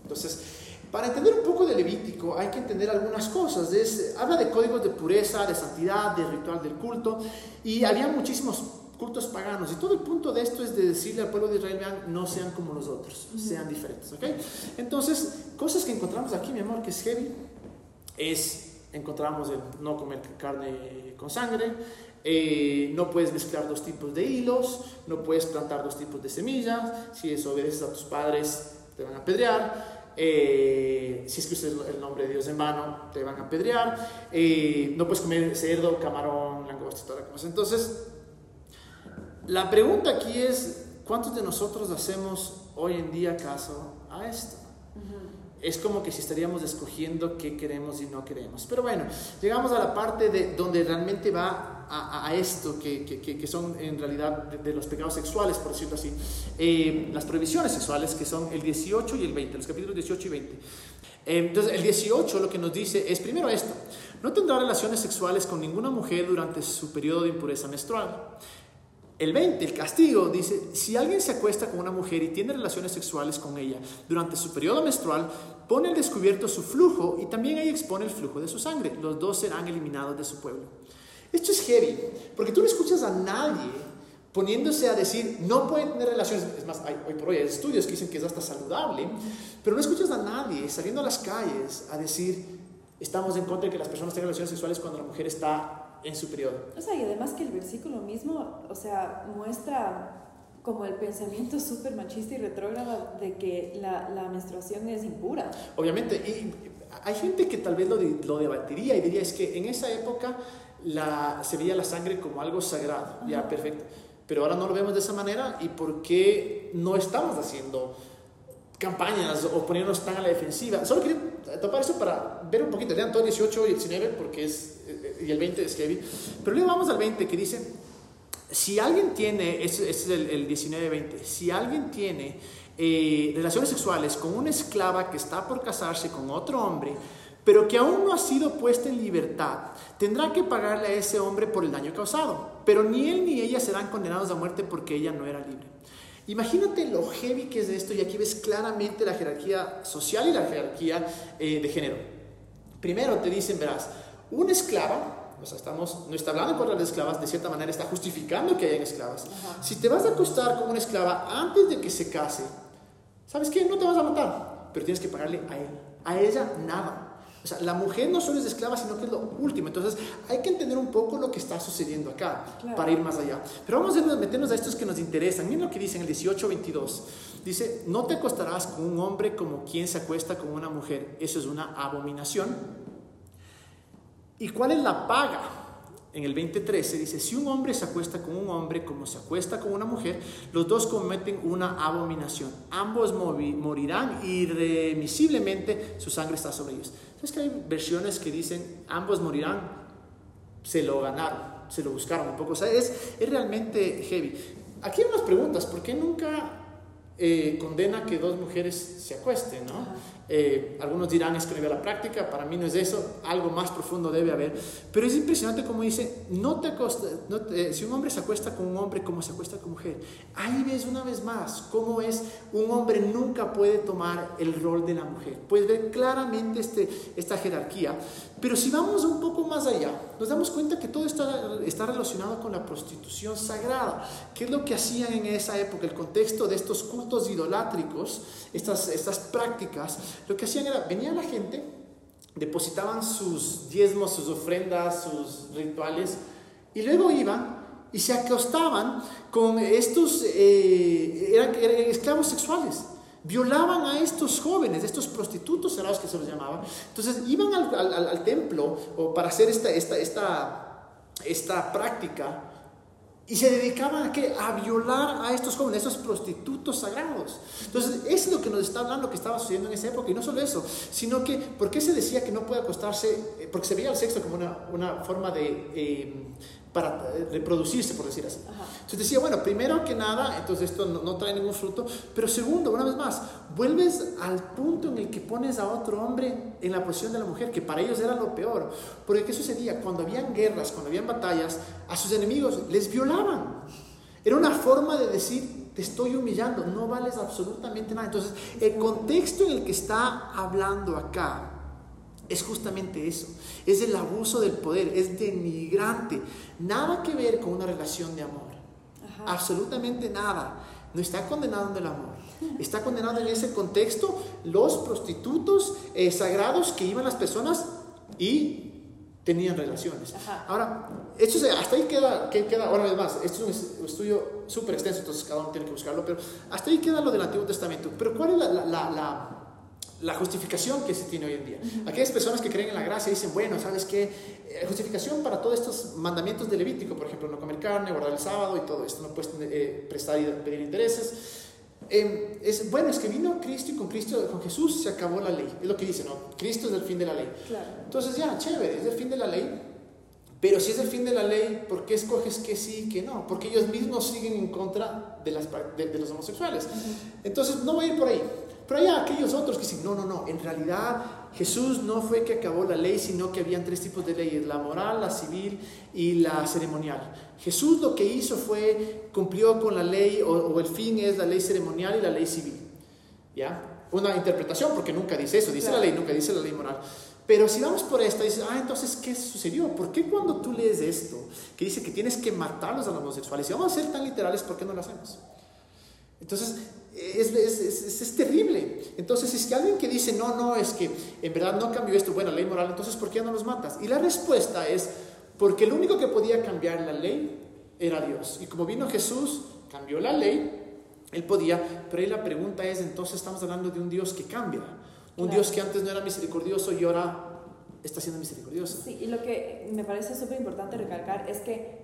Entonces, para entender un poco de Levítico hay que entender algunas cosas. Es- habla de códigos de pureza, de santidad, de ritual del culto, y había muchísimos cultos paganos. Y todo el punto de esto es de decirle al pueblo de Israel, vean, no sean como los otros, sean diferentes. ¿ok? Entonces, cosas que encontramos aquí, mi amor, que es heavy, es encontramos el no comer carne con sangre, eh, no puedes mezclar dos tipos de hilos, no puedes plantar dos tipos de semillas, si desobedeces a tus padres te van a apedrear, eh, si es que usas el nombre de Dios en vano te van a apedrear, eh, no puedes comer cerdo, camarón, langosta, toda la cosa. Entonces, la pregunta aquí es, ¿cuántos de nosotros hacemos hoy en día caso a esto? es como que si estaríamos escogiendo qué queremos y no queremos. Pero bueno, llegamos a la parte de donde realmente va a, esto, que, que, que, son en realidad de, los pecados sexuales, por decirlo así. Eh, las prohibiciones sexuales, que son el 18 y el 20, los capítulos 18 y 20. Eh, entonces, el 18 lo que nos dice es primero esto, no tendrá relaciones sexuales con ninguna mujer durante su periodo de impureza menstrual. El 20, el castigo, dice, si alguien se acuesta con una mujer y tiene relaciones sexuales con ella durante su periodo menstrual, pone al descubierto su flujo y también ahí expone el flujo de su sangre. Los dos serán eliminados de su pueblo. Esto es heavy, porque tú no escuchas a nadie poniéndose a decir, no pueden tener relaciones, es más, hay, hoy por hoy hay estudios que dicen que es hasta saludable, pero no escuchas a nadie saliendo a las calles a decir, estamos en contra de que las personas tengan relaciones sexuales cuando la mujer está en su periodo. O sea, y además que el versículo mismo, o sea, muestra como el pensamiento súper machista y retrógrado de que la, la, menstruación es impura. Obviamente, y hay gente que tal vez lo, lo debatiría y diría, es que en esa época la, se veía la sangre como algo sagrado, ya perfecto, pero ahora no lo vemos de esa manera y por qué no estamos haciendo campañas o poniéndonos tan a la defensiva. Solo quería topar eso para ver un poquito, lean todo 18 y 19 porque es y el 20 es heavy. Pero luego vamos al 20 que dice, si alguien tiene, este es el, el 19-20, si alguien tiene eh, relaciones sexuales con una esclava que está por casarse con otro hombre, pero que aún no ha sido puesta en libertad, tendrá que pagarle a ese hombre por el daño causado. Pero ni él ni ella serán condenados a muerte porque ella no era libre. Imagínate lo heavy que es esto y aquí ves claramente la jerarquía social y la jerarquía eh, de género. Primero te dicen, verás, una esclava, o sea, estamos, no está hablando por las esclavas, de cierta manera está justificando que hayan esclavas. Si te vas a acostar con una esclava antes de que se case, ¿sabes qué? No te vas a matar, pero tienes que pagarle a él. A ella nada. O sea, la mujer no solo es esclava, sino que es lo último. Entonces, hay que entender un poco lo que está sucediendo acá para ir más allá. Pero vamos a meternos a estos que nos interesan. Miren lo que dice en el 18-22. Dice, no te acostarás con un hombre como quien se acuesta con una mujer. Eso es una abominación. ¿Y cuál es la paga? En el 2013 dice, si un hombre se acuesta con un hombre como se acuesta con una mujer, los dos cometen una abominación. Ambos morirán irremisiblemente, su sangre está sobre ellos. Es que hay versiones que dicen, ambos morirán, se lo ganaron, se lo buscaron un poco. O sea, es, es realmente heavy. Aquí hay unas preguntas, ¿por qué nunca eh, condena que dos mujeres se acuesten, ¿no? Eh, algunos dirán es que no la práctica, para mí no es eso, algo más profundo debe haber. Pero es impresionante como dice, no te, no si un hombre se acuesta con un hombre como se acuesta con mujer, ahí ves una vez más cómo es, un hombre nunca puede tomar el rol de la mujer. Puedes ver claramente este, esta jerarquía. Pero si vamos un poco más allá, nos damos cuenta que todo está, está relacionado con la prostitución sagrada. ¿Qué es lo que hacían en esa época? El contexto de estos cultos idolátricos, estas, estas prácticas, lo que hacían era, venía la gente, depositaban sus diezmos, sus ofrendas, sus rituales, y luego iban y se acostaban con estos, eh, eran, esclavos sexuales violaban a estos jóvenes, estos prostitutos cerrados que se los llamaban. Entonces iban al, al, templo o para hacer esta, esta, esta, esta práctica y se dedicaban a, qué? a violar a estos jóvenes, a estos prostitutos sagrados. Entonces, es lo que nos está hablando que estaba sucediendo en esa época. Y no solo eso, sino que, ¿por qué se decía que no puede acostarse? Eh, porque se veía el sexo como una, una forma de eh, para eh, reproducirse, por decir así. Entonces decía, bueno, primero que nada, entonces esto no, trae ningún fruto, pero segundo, una vez más, vuelves al punto en el que pones a otro hombre en la posición de la mujer, que para ellos era lo peor. Porque ¿qué sucedía? Cuando habían guerras, cuando habían batallas, a sus enemigos les violaban. Era una forma de decir, te estoy humillando, no vales absolutamente nada. Entonces, el contexto en el que está hablando acá es justamente eso, es el abuso del poder, es denigrante, nada que ver con una relación de amor, absolutamente nada, no está condenado el amor, está condenado en ese contexto los prostitutos eh, sagrados que iban las personas y tenían relaciones. Ajá. Ahora, esto se- hasta ahí queda, que queda, ahora más, esto es un estudio súper extenso, entonces cada uno tiene que buscarlo, pero hasta ahí queda lo del Antiguo Testamento. Pero ¿cuál es la, la, la, la- justificación que se tiene hoy en día? Aquellas personas que creen en la gracia dicen, bueno, ¿sabes qué? Eh, justificación para todos estos mandamientos de Levítico, por ejemplo, no comer carne, guardar el sábado y todo esto, no puedes eh, prestar y pedir intereses. Eh, es, bueno, es que vino Cristo y con Cristo, con Jesús se acabó la ley. Es lo que dice, ¿no? Cristo es el fin de la ley. Claro. Entonces ya, chévere, es el fin de la ley. Pero si es el fin de la ley, ¿por qué escoges que sí y que no? Porque ellos mismos siguen en contra de, las, de los homosexuales. Entonces no voy a ir por ahí. Pero hay aquellos otros que dicen, no, no, no, en realidad Jesús no fue que acabó la ley, sino que habían tres tipos de leyes, la moral, la civil y la ceremonial. Jesús lo que hizo fue, cumplió con la ley, o, o el fin es la ley ceremonial y la ley civil. ¿Ya? Una interpretación, porque nunca dice eso, dice Claro. la ley, nunca dice la ley moral. Pero si vamos por esta, dices, ah, entonces, ¿qué sucedió? ¿Por qué cuando tú lees esto, que dice que tienes que matarlos a los homosexuales, si vamos a ser tan literales, ¿por qué no lo hacemos? Entonces, es, es, es- es- terrible. Entonces, es que alguien que dice, no, no, es que en verdad no cambió esto, bueno, ley moral, entonces, ¿por qué no los matas? Y la respuesta es, porque el único que podía cambiar la ley era Dios. Y como vino Jesús, cambió la ley, él podía, pero ahí la pregunta es, entonces estamos hablando de un Dios que cambia, un Claro. Dios que antes no era misericordioso y ahora está siendo misericordioso. Sí, y lo que me parece súper importante recalcar es que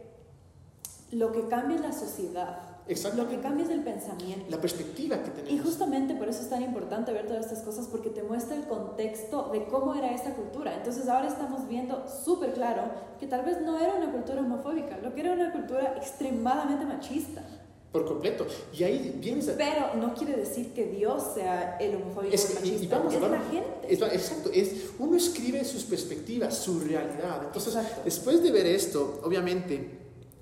lo que cambia es la sociedad, Lo que cambia es el pensamiento. La perspectiva que Y tenemos. justamente por eso es tan importante ver todas estas cosas porque te muestra el contexto de cómo era esta cultura. Entonces ahora estamos viendo súper claro que tal vez no era una cultura homofóbica, lo que era una cultura extremadamente machista. Por completo. Y ahí vienes a... Pero no quiere decir que Dios sea el homofóbico Es o el que- y- y machista, vamos, es vamos. la gente. Es- exacto, es, uno escribe sus perspectivas, su realidad. Entonces, Exacto. después de ver esto, obviamente,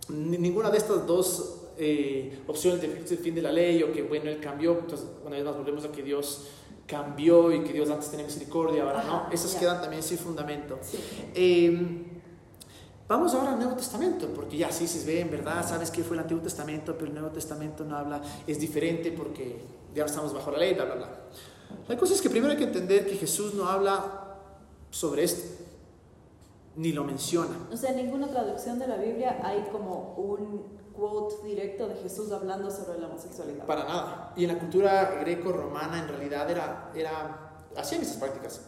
ni- ninguna de estas dos eh, opciones de el fin de la ley o que, bueno, él cambió, entonces, una vez más volvemos a que Dios cambió y que Dios antes tenía misericordia, ahora no. Esas ya. quedan también sin fundamento. Sí. Eh, vamos ahora al Nuevo Testamento, porque ya sí se ve, en verdad, sabes que fue el Antiguo Testamento, pero el Nuevo Testamento no habla, es diferente porque ya estamos bajo la ley, bla, bla, bla. La cosa es que primero hay que entender que Jesús no habla sobre esto, ni lo menciona. O sea, en ninguna traducción de la Biblia hay como un quote directo de Jesús hablando sobre la homosexualidad. Para nada. Y en la cultura greco-romana en realidad era, era, hacían esas prácticas.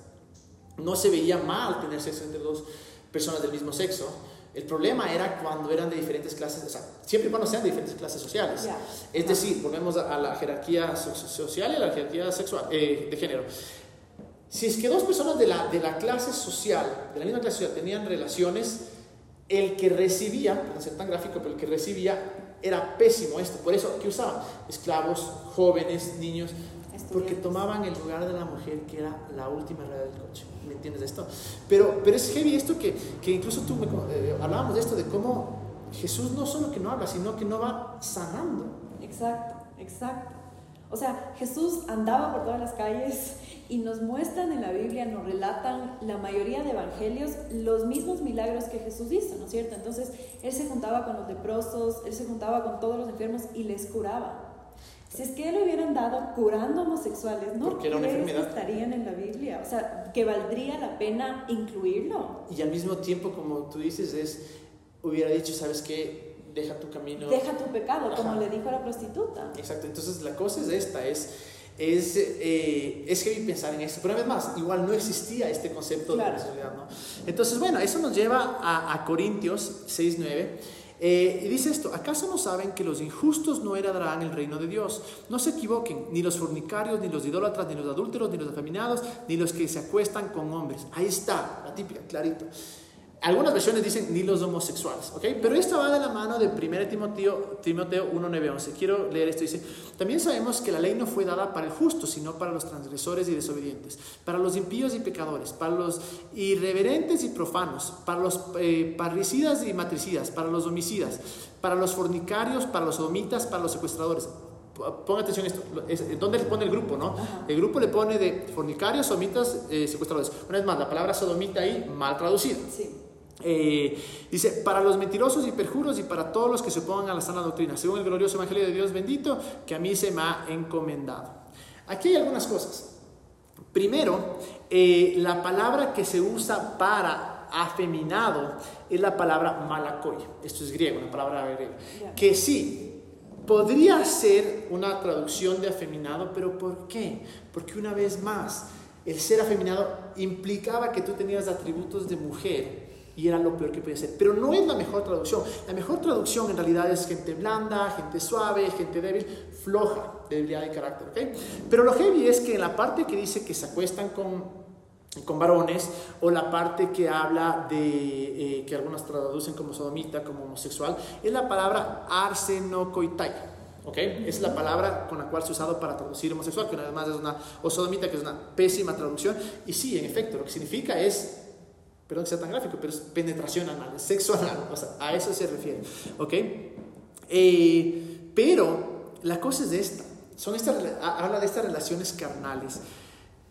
No se veía mal tener sexo entre dos personas del mismo sexo. El problema era cuando eran de diferentes clases, o sea, siempre y cuando sean de diferentes clases sociales. Es decir, volvemos a, a la jerarquía so- social y a la jerarquía sexual, eh, de género. Si es que dos personas de la, de la clase social, de la misma clase social, tenían relaciones, el que recibía, para no ser tan gráfico, pero el que recibía era pésimo esto. Por eso, ¿qué usaban? Esclavos, jóvenes, niños, porque tomaban el lugar de la mujer que era la última rueda del coche. ¿Me entiendes de esto? Pero, pero es heavy esto que, que incluso tú me, eh, hablábamos de esto, de cómo Jesús no solo que no habla, sino que no va sanando. Exacto, exacto. O sea, Jesús andaba por todas las calles y nos muestran en la Biblia, nos relatan la mayoría de evangelios los mismos milagros que Jesús hizo, ¿no es cierto? Entonces, Él se juntaba con los leprosos, Él se juntaba con todos los enfermos y les curaba. Si es que Él hubiera andado curando homosexuales, ¿no Porque era una enfermedad. estarían en la Biblia? O sea, que valdría la pena incluirlo. Y al mismo tiempo, como tú dices, es, hubiera dicho, ¿sabes qué? Deja tu camino. Deja tu pecado, como Ajá. le dijo a la prostituta. Exacto, entonces la cosa es esta, es, es, eh, es heavy pensar en esto, pero una vez más, igual no existía este concepto Claro. de homosexualidad, ¿no? Entonces, bueno, eso nos lleva a, a Corintios 6.9, eh, y dice esto, ¿acaso no saben que los injustos no heredarán el reino de Dios? No se equivoquen, ni los fornicarios, ni los idólatras, ni los adúlteros, ni los afeminados, ni los que se acuestan con hombres. Ahí está, la típica, clarito. Algunas versiones dicen ni los homosexuales, ¿ok? Pero esta va de la mano de 1 Timoteo, Timoteo 1, 9, 11. Quiero leer esto. Dice, también sabemos que la ley no fue dada para el justo, sino para los transgresores y desobedientes, para los impíos y pecadores, para los irreverentes y profanos, para los eh, parricidas y matricidas, para los homicidas, para los fornicarios, para los sodomitas, para los secuestradores. Ponga atención a esto. Es- ¿Dónde le pone el grupo, no? El grupo le pone de fornicarios, sodomitas, eh, secuestradores. Una vez más, la palabra sodomita ahí mal traducida. Sí. Eh, dice, para los mentirosos y perjuros y para todos los que se opongan a la sana doctrina, según el glorioso Evangelio de Dios bendito que a mí se me ha encomendado. Aquí hay algunas cosas. Primero, eh, la palabra que se usa para afeminado es la palabra malakoi. Esto es griego, una palabra griega. Que sí, podría ser una traducción de afeminado, pero ¿por qué? Porque una vez más, el ser afeminado implicaba que tú tenías atributos de mujer y era lo peor que podía ser. Pero no es la mejor traducción. La mejor traducción en realidad es gente blanda, gente suave, gente débil, floja, debilidad de carácter. ¿okay? Pero lo heavy es que en la parte que dice que se acuestan con con varones, o la parte que habla de, eh, que algunas traducen como sodomita, como homosexual, es la palabra arsenocoitai. ¿ok? Es la palabra con la cual se ha usado para traducir homosexual, que además es una, que es una pésima traducción. Y sí, en efecto, lo que significa es perdón que sea tan gráfico, pero es penetración anal, sexo anal, o sea, a eso se refiere, ¿ok? Eh, pero la cosa es esta, son esta, habla de estas relaciones carnales.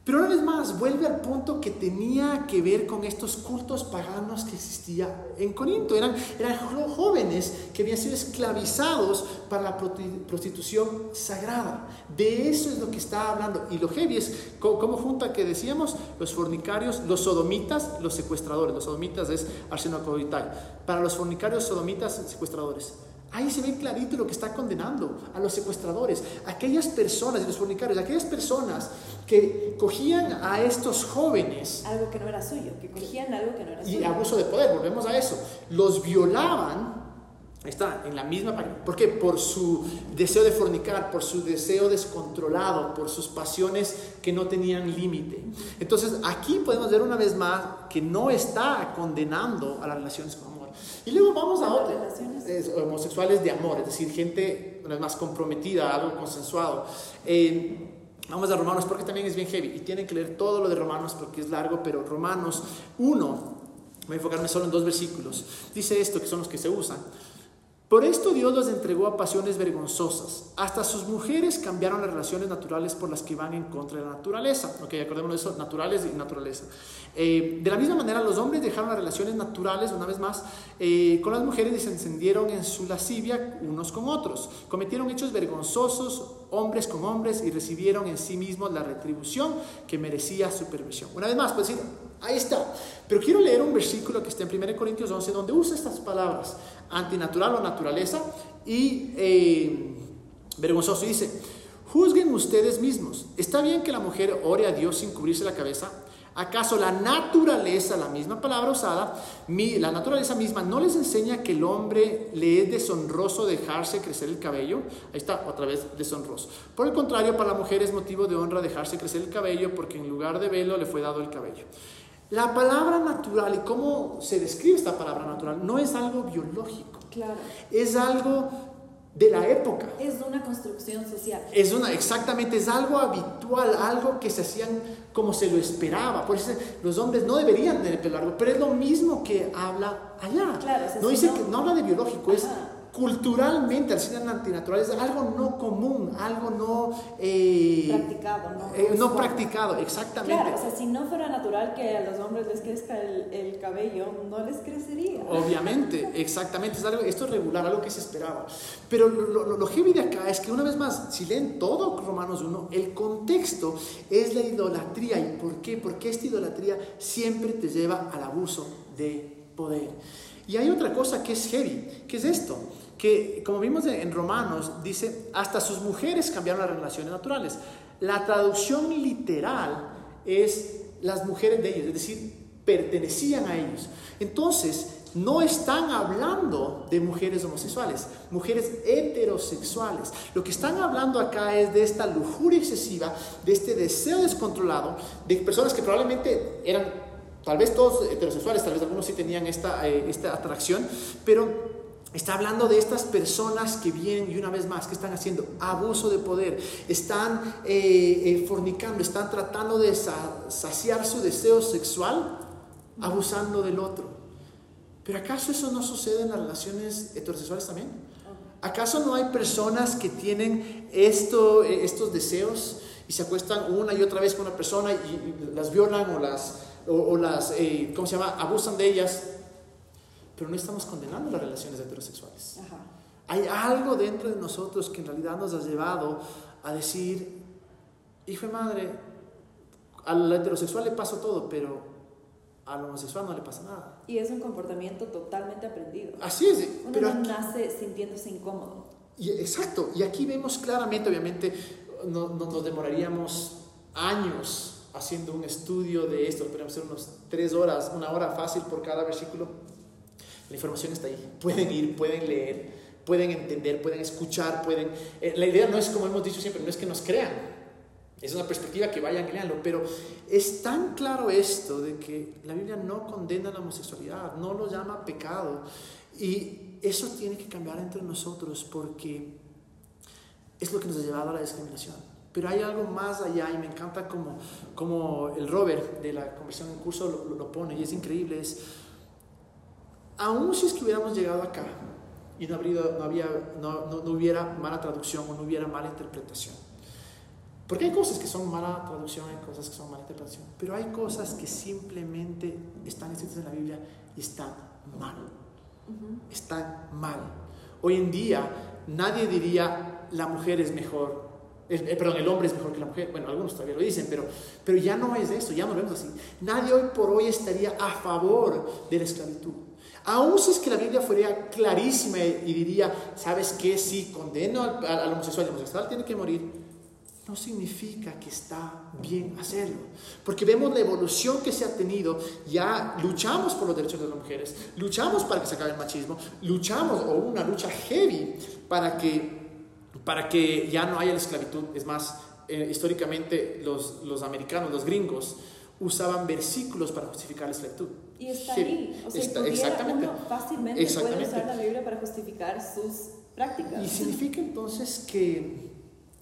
Pero una vez más, vuelve al punto que tenía que ver con estos cultos paganos que existían en Corinto. Eran, eran jóvenes que habían sido esclavizados para la prostitución sagrada. De eso es lo que está hablando. Y lo heavy es cómo junta que decíamos los fornicarios, los sodomitas, los secuestradores. Los sodomitas es arsenocoitai. Para los fornicarios, sodomitas, secuestradores. Ahí se ve clarito lo que está condenando a los secuestradores, aquellas personas, y los fornicarios, aquellas personas que cogían a estos jóvenes. Algo que no era suyo, que cogían algo que no era suyo. Y abuso de poder, volvemos a eso. Los violaban, está en la misma página. ¿Por qué? Por su deseo de fornicar, por su deseo descontrolado, por sus pasiones que no tenían límite. Entonces, aquí podemos ver una vez más que no está condenando a las relaciones con y luego vamos a otras homosexuales de amor, es decir, gente más comprometida, algo consensuado. Eh, vamos a Romanos porque también es bien heavy y tienen que leer todo lo de Romanos porque es largo, pero Romanos 1, voy a enfocarme solo en dos versículos, dice esto que son los que se usan. Por esto Dios los entregó a pasiones vergonzosas. Hasta sus mujeres cambiaron las relaciones naturales por las que van en contra de la naturaleza. Ok, acordémonos de eso, naturales y naturaleza. Eh, de la misma manera, los hombres dejaron las relaciones naturales, una vez más, eh, con las mujeres y se encendieron en su lascivia unos con otros. Cometieron hechos vergonzosos, hombres con hombres, y recibieron en sí mismos la retribución que merecía su perversión. Una vez más, pues decir, ahí está. Pero quiero leer un versículo que está en 1 Corintios 11, donde usa estas palabras, antinatural o naturaleza, y eh, vergonzoso. Dice, juzguen ustedes mismos. ¿Está bien que la mujer ore a Dios sin cubrirse la cabeza? ¿Acaso la naturaleza, la misma palabra usada, la naturaleza misma no les enseña que el hombre le es deshonroso dejarse crecer el cabello? Ahí está, otra vez deshonroso. Por el contrario, para la mujer es motivo de honra dejarse crecer el cabello porque en lugar de velo le fue dado el cabello. La palabra natural y cómo se describe esta palabra natural no es algo biológico. Claro. Es algo de la época. Es una construcción social. Es una, exactamente, es algo habitual, algo que se hacían como se lo esperaba. Por eso los hombres no deberían tener pelo largo, pero es lo mismo que habla allá. Claro, no, dice que, no habla de biológico, es culturalmente al ser antinatural es algo no común, algo no... Eh, practicado, ¿no? Eh, no practicado, exactamente. Claro, o sea, si no fuera natural que a los hombres les crezca el, cabello, no les crecería. Obviamente, exactamente, es algo, esto es regular, algo que se esperaba. Pero lo, lo, lo heavy de acá es que una vez más, si leen todo Romanos 1, el contexto es la idolatría. ¿Y por qué? Porque esta idolatría siempre te lleva al abuso de poder. Y hay otra cosa que es heavy, que es esto que como vimos en Romanos, dice, hasta sus mujeres cambiaron las relaciones naturales. La traducción literal es las mujeres de ellos, es decir, pertenecían a ellos. Entonces, no están hablando de mujeres homosexuales, mujeres heterosexuales. Lo que están hablando acá es de esta lujuria excesiva, de este deseo descontrolado, de personas que probablemente eran, tal vez todos heterosexuales, tal vez algunos sí tenían esta, eh, esta atracción, pero Está hablando de estas personas que vienen y una vez más, que están haciendo abuso de poder, están eh, eh, fornicando, están tratando de saciar su deseo sexual, abusando del otro. Pero ¿acaso eso no sucede en las relaciones heterosexuales también? ¿Acaso no hay personas que tienen esto, eh, estos deseos y se acuestan una y otra vez con una persona y, las violan o las, o, las ¿cómo se llama?, abusan de ellas pero no estamos condenando las relaciones heterosexuales. Hay algo dentro de nosotros que en realidad nos ha llevado a decir, hijo de madre, al heterosexual le pasó todo, pero al homosexual no le pasa nada. Y es un comportamiento totalmente aprendido. Así es, Uno pero no aquí- nace sintiéndose incómodo. y- exacto, y aquí vemos claramente, obviamente, no, no- nos demoraríamos años haciendo un estudio de esto, podríamos hacer unos tres horas, una hora fácil por cada versículo. La información está ahí, pueden ir, pueden leer, pueden entender, pueden escuchar, pueden... eh, la idea no es, como hemos dicho siempre, no es que nos crean, es una perspectiva que vayan y leanlo, pero es tan claro esto de que la Biblia no condena la homosexualidad, no lo llama pecado. Y eso tiene que cambiar entre nosotros porque es lo que nos ha llevado a la discriminación. Pero hay algo más allá y me encanta como, como el Robert de la conversión en curso lo, lo- pone y es increíble. Es, aún si es que hubiéramos llegado acá y no, habría, no, había, no, no- no hubiera mala traducción o no hubiera mala interpretación, porque hay cosas que son mala traducción, hay cosas que son mala interpretación, pero hay cosas que simplemente están escritas en la Biblia y están mal. Están mal. Hoy en día nadie diría la mujer es mejor, el- eh, perdón, el hombre es mejor que la mujer. Bueno, algunos todavía lo dicen, pero, pero ya no es eso, ya no lo vemos así. Nadie hoy por hoy estaría a favor de la esclavitud. Aún si es que la Biblia fuera clarísima y diría, ¿sabes qué? Sí, condeno al, al homosexual, el homosexual tiene que morir no significa que está bien hacerlo. Porque vemos la evolución que se ha tenido, ya luchamos por los derechos de las mujeres, luchamos para que se acabe el machismo, luchamos, o una lucha heavy, para que, para que ya no haya la esclavitud. Es más, eh, históricamente los, los americanos, los gringos, usaban versículos para justificar la esclavitud. Y está Heavy. ahí. O sea, Está- exactamente. uno fácilmente Exactamente. puede usar la Biblia para justificar sus prácticas. Y significa entonces que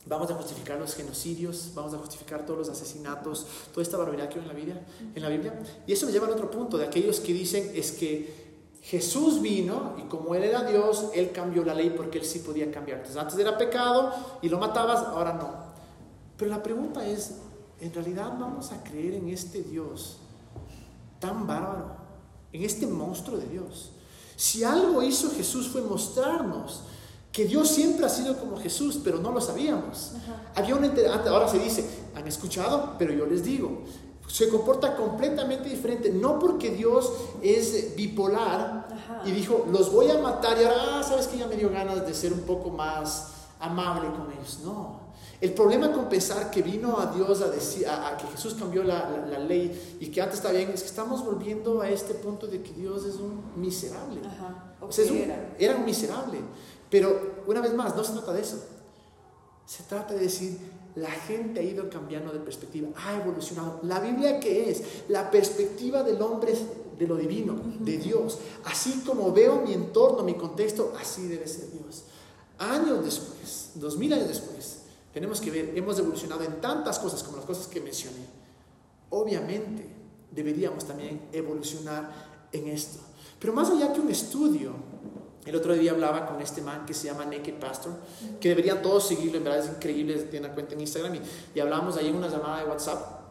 vamos a justificar los genocidios, vamos a justificar todos los asesinatos, toda esta barbaridad que hay en la Biblia, en la Biblia. Y eso me lleva al otro punto de aquellos que dicen es que Jesús vino y como él era Dios, él cambió la ley porque él sí podía cambiar. Entonces antes era pecado y lo matabas, ahora no. Pero la pregunta es, ¿en realidad vamos a creer en este Dios tan bárbaro, en este monstruo de Dios? Si algo hizo Jesús fue mostrarnos que Dios siempre ha sido como Jesús, pero no lo sabíamos. Había una enter- ahora se dice, han escuchado, pero yo les digo, se comporta completamente diferente, no porque Dios es bipolar Ajá. y dijo, los voy a matar y ahora, ah, sabes que ya me dio ganas de ser un poco más amable con ellos. No. El problema con pensar que vino a Dios a decir, a, a que Jesús cambió la, la- la ley y que antes estaba bien, es que estamos volviendo a este punto de que Dios es un miserable. Ajá. O O sea, es que un- era. era un miserable. Pero una vez más, no se trata de eso. Se trata de decir, la gente ha ido cambiando de perspectiva, ha evolucionado. La Biblia qué es? La perspectiva del hombre de lo divino, de Dios. Así como veo mi entorno, mi contexto, así debe ser Dios. Años después, dos mil años después, tenemos que ver, hemos evolucionado en tantas cosas como las cosas que mencioné. Obviamente, deberíamos también evolucionar en esto. Pero más allá que un estudio, el otro día hablaba con este man que se llama Naked Pastor, que deberían todos seguirlo, en verdad es increíble, tiene una cuenta en Instagram y, y hablábamos ahí en una llamada de WhatsApp.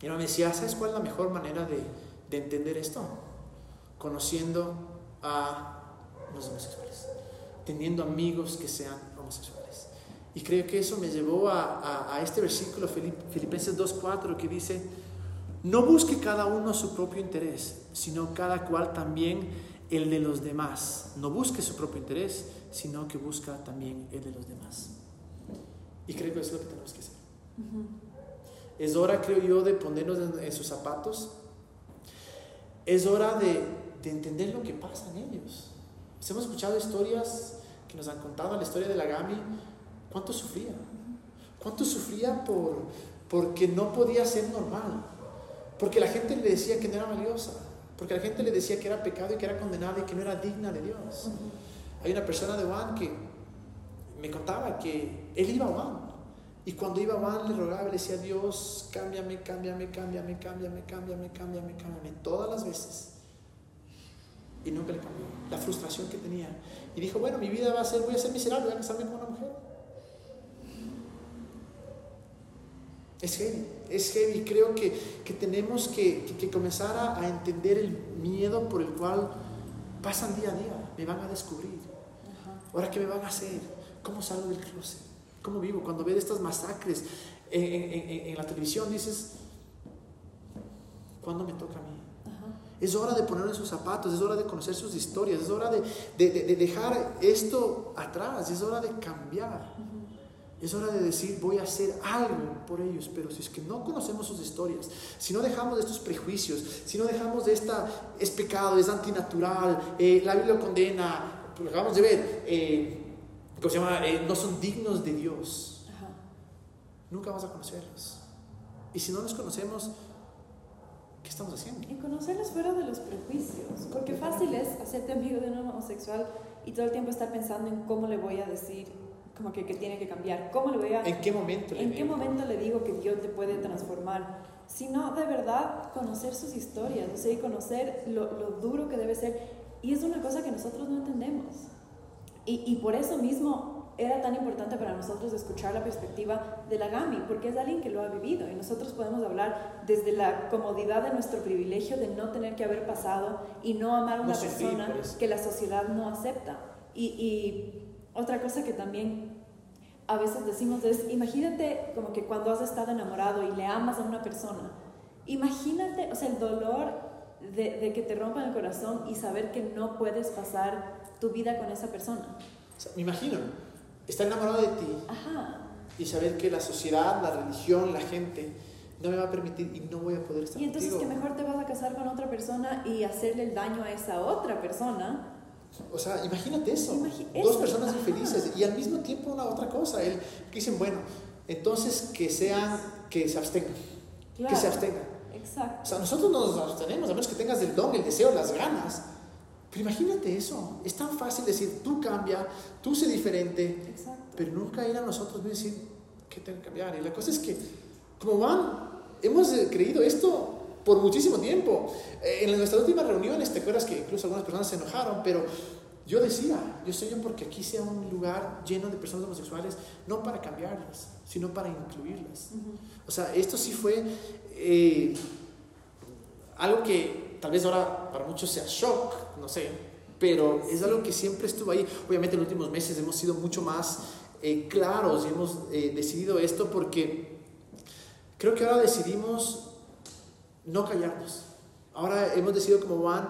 Y él me decía, ¿sabes cuál es la mejor manera de, de entender esto? Conociendo a los homosexuales, teniendo amigos que sean homosexuales. Y creo que eso me llevó a, a- a este versículo, Filip- Filipenses 2.4, que dice, no busque cada uno su propio interés, sino cada cual también el de los demás. No busque su propio interés, sino que busca también el de los demás. Y creo que eso es lo que tenemos que hacer. Es hora, creo yo, de ponernos en, en sus zapatos. Es hora de, de entender lo que pasa en ellos. Pues hemos escuchado historias que nos han contado, la historia de la Gami, cuánto sufría. Cuánto sufría por, porque no podía ser normal. Porque la gente le decía que no era valiosa. Porque la gente le decía que era pecado y que era condenada y que no era digna de Dios. Hay una persona de Juan que me contaba que él iba a Juan. Y cuando iba a Juan le rogaba, le decía, Dios, cámbiame, cámbiame, cámbiame, cámbiame, cámbiame, cámbiame, cámbiame, todas las veces. Y nunca le cambió. La frustración que tenía. Y dijo, bueno, mi vida va a ser, voy a ser miserable, voy a casarme con una mujer. Es heavy, es heavy. Creo que, que tenemos que, que- que comenzar a, a entender el miedo por el cual pasan día a día. Me van a descubrir. Ahora, ¿qué me van a hacer? ¿Cómo salgo del closet? ¿Cómo vivo? Cuando ves estas masacres en, en- en- en la televisión, dices, ¿cuándo me toca a mí? Es hora de poner en sus zapatos, es hora de conocer sus historias, es hora de, de, de dejar esto atrás, es hora de cambiar. Es hora de decir, voy a hacer algo por ellos, pero si es que no conocemos sus historias, si no dejamos de estos prejuicios, si no dejamos de esta, es pecado, es antinatural, eh, la Biblia lo condena, lo acabamos de ver, eh, ¿cómo se llama? Eh, no son dignos de Dios, nunca vamos a conocerlos. Y si no los conocemos, ¿qué estamos haciendo? Y conocerlos fuera de los prejuicios, porque fácil es hacerte amigo de un homosexual y todo el tiempo estar pensando en cómo le voy a decir como que, que, tiene que cambiar. ¿Cómo le voy a... ¿En qué momento? Le ¿En qué momento le digo que Dios te puede transformar? Sino de verdad conocer sus historias, o sea, y conocer lo, lo, duro que debe ser. Y es una cosa que nosotros no entendemos. Y, y, por eso mismo era tan importante para nosotros escuchar la perspectiva de la Gami, porque es alguien que lo ha vivido y nosotros podemos hablar desde la comodidad de nuestro privilegio de no tener que haber pasado y no amar a una no persona que la sociedad no acepta. Y, y otra cosa que también a veces decimos es, imagínate como que cuando has estado enamorado y le amas a una persona, imagínate, o sea, el dolor de, de que te rompan el corazón y saber que no puedes pasar tu vida con esa persona. O sea, me imagino, estar enamorado de ti Ajá. y saber que la sociedad, la religión, la gente no me va a permitir y no voy a poder estar Y entonces contigo. que mejor te vas a casar con otra persona y hacerle el daño a esa otra persona o sea, imagínate eso. Dos personas ajá. infelices y al mismo tiempo una otra cosa. El, que dicen, bueno, entonces que sean, que se abstengan. Claro. Que se abstengan. Exacto. O sea, nosotros nos abstenemos, a menos que tengas el don, el deseo, las ganas. Pero imagínate eso. Es tan fácil decir, tú cambia, tú sé diferente. Exacto. Pero nunca ir a nosotros y decir, ¿qué tengo que cambiar? Y la cosa es que, como van, hemos creído esto por muchísimo tiempo. Eh, en nuestras últimas reuniones, te acuerdas que incluso algunas personas se enojaron, pero yo decía, yo estoy yo porque aquí sea un lugar lleno de personas homosexuales, no para cambiarlas, sino para incluirlas. Uh -huh. O sea, esto sí fue eh, algo que tal vez ahora para muchos sea shock, no sé, pero es algo que siempre estuvo ahí. Obviamente en los últimos meses hemos sido mucho más eh, claros y hemos eh, decidido esto porque creo que ahora decidimos no callarnos. Ahora hemos decidido como van,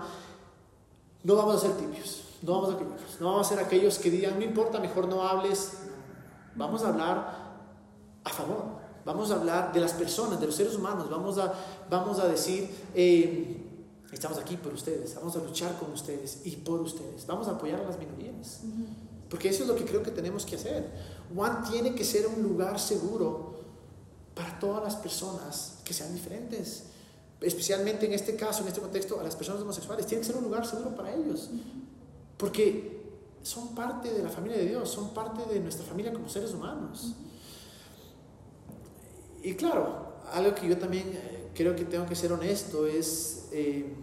no vamos a ser tibios, no vamos a callarnos, no vamos a ser aquellos que digan, no importa, mejor no hables. Vamos a hablar a favor, vamos a hablar de las personas, de los seres humanos, vamos a, vamos a decir, eh, estamos aquí por ustedes, vamos a luchar con ustedes y por ustedes, vamos a apoyar a las minorías. Uh -huh. Porque eso es lo que creo que tenemos que hacer. One tiene que ser un lugar seguro para todas las personas que sean diferentes especialmente en este caso, en este contexto, a las personas homosexuales. Tiene que ser un lugar seguro para ellos. Porque son parte de la familia de Dios, son parte de nuestra familia como seres humanos. Y claro, algo que yo también creo que tengo que ser honesto es, eh,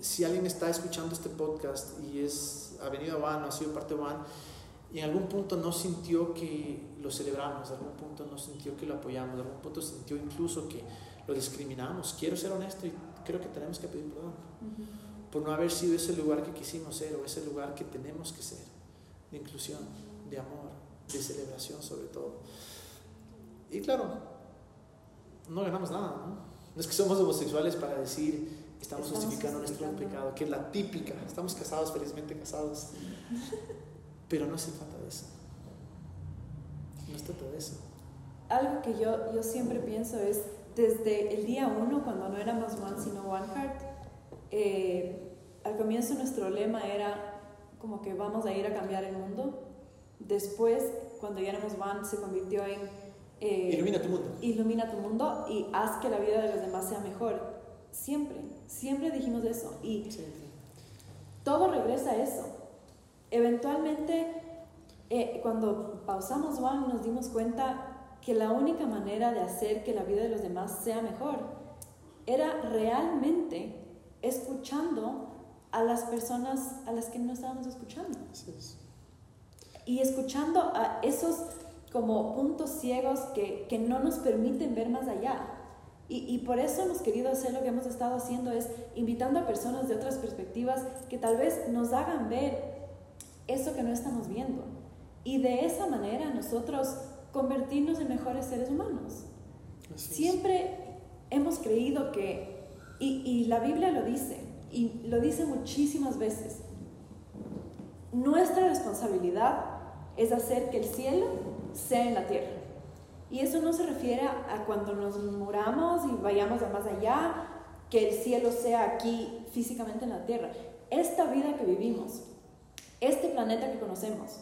si alguien está escuchando este podcast y es, ha venido a Van ha sido parte de Van, y en algún punto no sintió que lo celebramos, en algún punto no sintió que lo apoyamos, en algún punto sintió incluso que lo discriminamos. Quiero ser honesto y creo que tenemos que pedir perdón uh -huh. por no haber sido ese lugar que quisimos ser o ese lugar que tenemos que ser, de inclusión, de amor, de celebración sobre todo. Y claro, no ganamos nada, ¿no? No es que somos homosexuales para decir estamos, estamos justificando nuestro pecado, que es la típica, estamos casados, felizmente casados, pero no se trata de eso. No se trata de eso. Algo que yo, yo siempre pienso es, desde el día uno, cuando no éramos One sino One Heart, eh, al comienzo nuestro lema era como que vamos a ir a cambiar el mundo. Después, cuando ya éramos One, se convirtió en... Eh, ilumina tu mundo. Ilumina tu mundo y haz que la vida de los demás sea mejor. Siempre, siempre dijimos eso. Y sí. todo regresa a eso. Eventualmente, eh, cuando pausamos One, nos dimos cuenta que la única manera de hacer que la vida de los demás sea mejor era realmente escuchando a las personas a las que no estábamos escuchando. Y escuchando a esos como puntos ciegos que, que no nos permiten ver más allá. Y, y, por eso hemos querido hacer lo que hemos estado haciendo, es invitando a personas de otras perspectivas que tal vez nos hagan ver eso que no estamos viendo. Y de esa manera nosotros convertirnos en mejores seres humanos. Así Siempre hemos creído que Y, y la Biblia lo dice, y lo dice muchísimas veces. Nuestra responsabilidad es hacer que el cielo sea en la tierra. Y eso no se refiere a cuando nos muramos y vayamos a más allá, que el cielo sea aquí físicamente en la tierra. Esta vida que vivimos, este planeta que conocemos,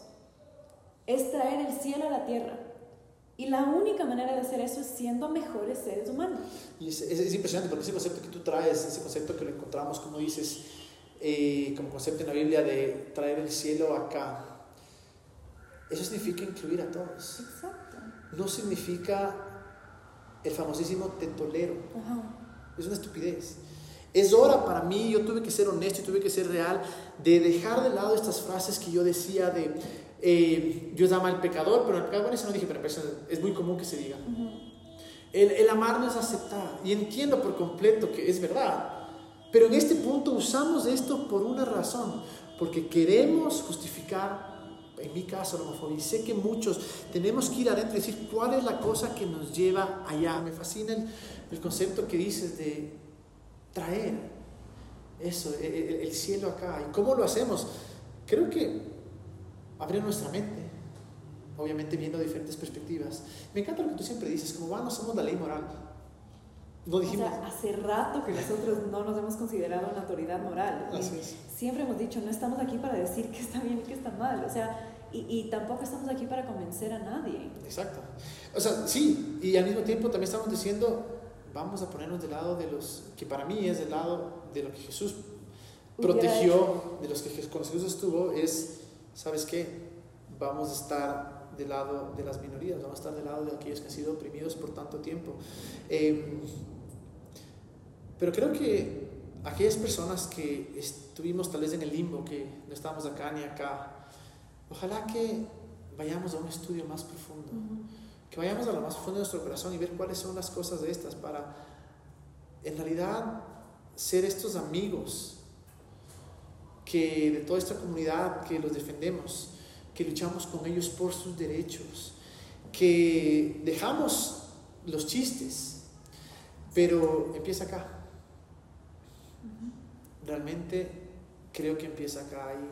es traer el cielo a la tierra. Y la única manera de hacer eso es siendo mejores seres humanos. Y es, es, impresionante porque ese concepto que tú traes, ese concepto que lo encontramos, como dices, eh, como concepto en la Biblia de traer el cielo acá, eso significa incluir a todos. Exacto. No significa el famosísimo te tolero. Es una estupidez. Es hora para mí, yo tuve que ser honesto y tuve que ser real, de dejar de lado estas frases que yo decía de eh, Dios ama al pecador, pero el pecador, bueno, eso no dije, pero es muy común que se diga. el, el amar no es aceptar. Y entiendo por completo que es verdad. Pero en este punto usamos esto por una razón, porque queremos justificar, en mi caso, la homofobia. Y sé que muchos tenemos que ir adentro y decir cuál es la cosa que nos lleva allá. Me fascina el, el concepto que dices de traer eso, el, el, cielo acá. ¿Y cómo lo hacemos? Creo que abrir nuestra mente, obviamente viendo diferentes perspectivas. Me encanta lo que tú siempre dices, como va, no somos la ley moral. No dijimos. O sea, hace rato que nosotros no nos hemos considerado una autoridad moral. Así es. Siempre hemos dicho, no estamos aquí para decir que está bien y que está mal. O sea, y, y, tampoco estamos aquí para convencer a nadie. Exacto. O sea, sí, y al mismo tiempo también estamos diciendo, vamos a ponernos del lado de los, que para mí es del lado de lo que Jesús protegió, de los que con Jesús estuvo, es, ¿sabes qué? Vamos a estar del lado de las minorías, vamos a estar del lado de aquellos que han sido oprimidos por tanto tiempo. Eh, pero creo que aquellas personas que estuvimos tal vez en el limbo, que no estábamos acá ni acá, ojalá que vayamos a un estudio más profundo, uh -huh. que vayamos a lo más profundo de nuestro corazón y ver cuáles son las cosas de estas para en realidad ser estos amigos que de toda esta comunidad que los defendemos, que luchamos con ellos por sus derechos, que dejamos los chistes, pero empieza acá. Realmente creo que empieza acá y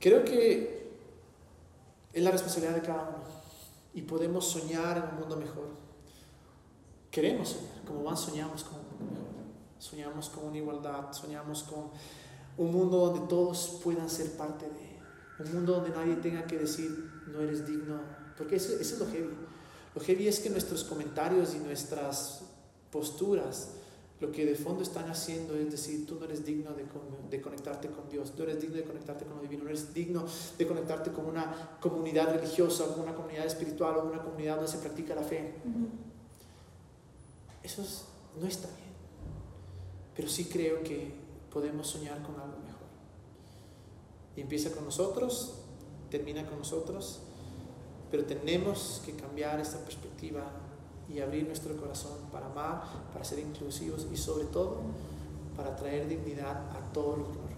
creo que es la responsabilidad de cada uno y podemos soñar en un mundo mejor. Queremos soñar, como más soñamos con un mundo mejor. Soñamos con una igualdad, soñamos con un mundo donde todos puedan ser parte de, un mundo donde nadie tenga que decir no eres digno, porque eso, eso es lo heavy. Lo heavy es que nuestros comentarios y nuestras posturas lo que de fondo están haciendo es decir, tú no eres digno de, de, conectarte con Dios, tú eres digno de conectarte con lo divino, no eres digno de conectarte con una comunidad religiosa, con una comunidad espiritual o una comunidad donde se practica la fe. Uh -huh. Eso es, no está bien. Pero sí creo que podemos soñar con algo mejor. Y empieza con nosotros, termina con nosotros, pero tenemos que cambiar esta perspectiva y abrir nuestro corazón para amar, para ser inclusivos y sobre todo para traer dignidad a todo lo que.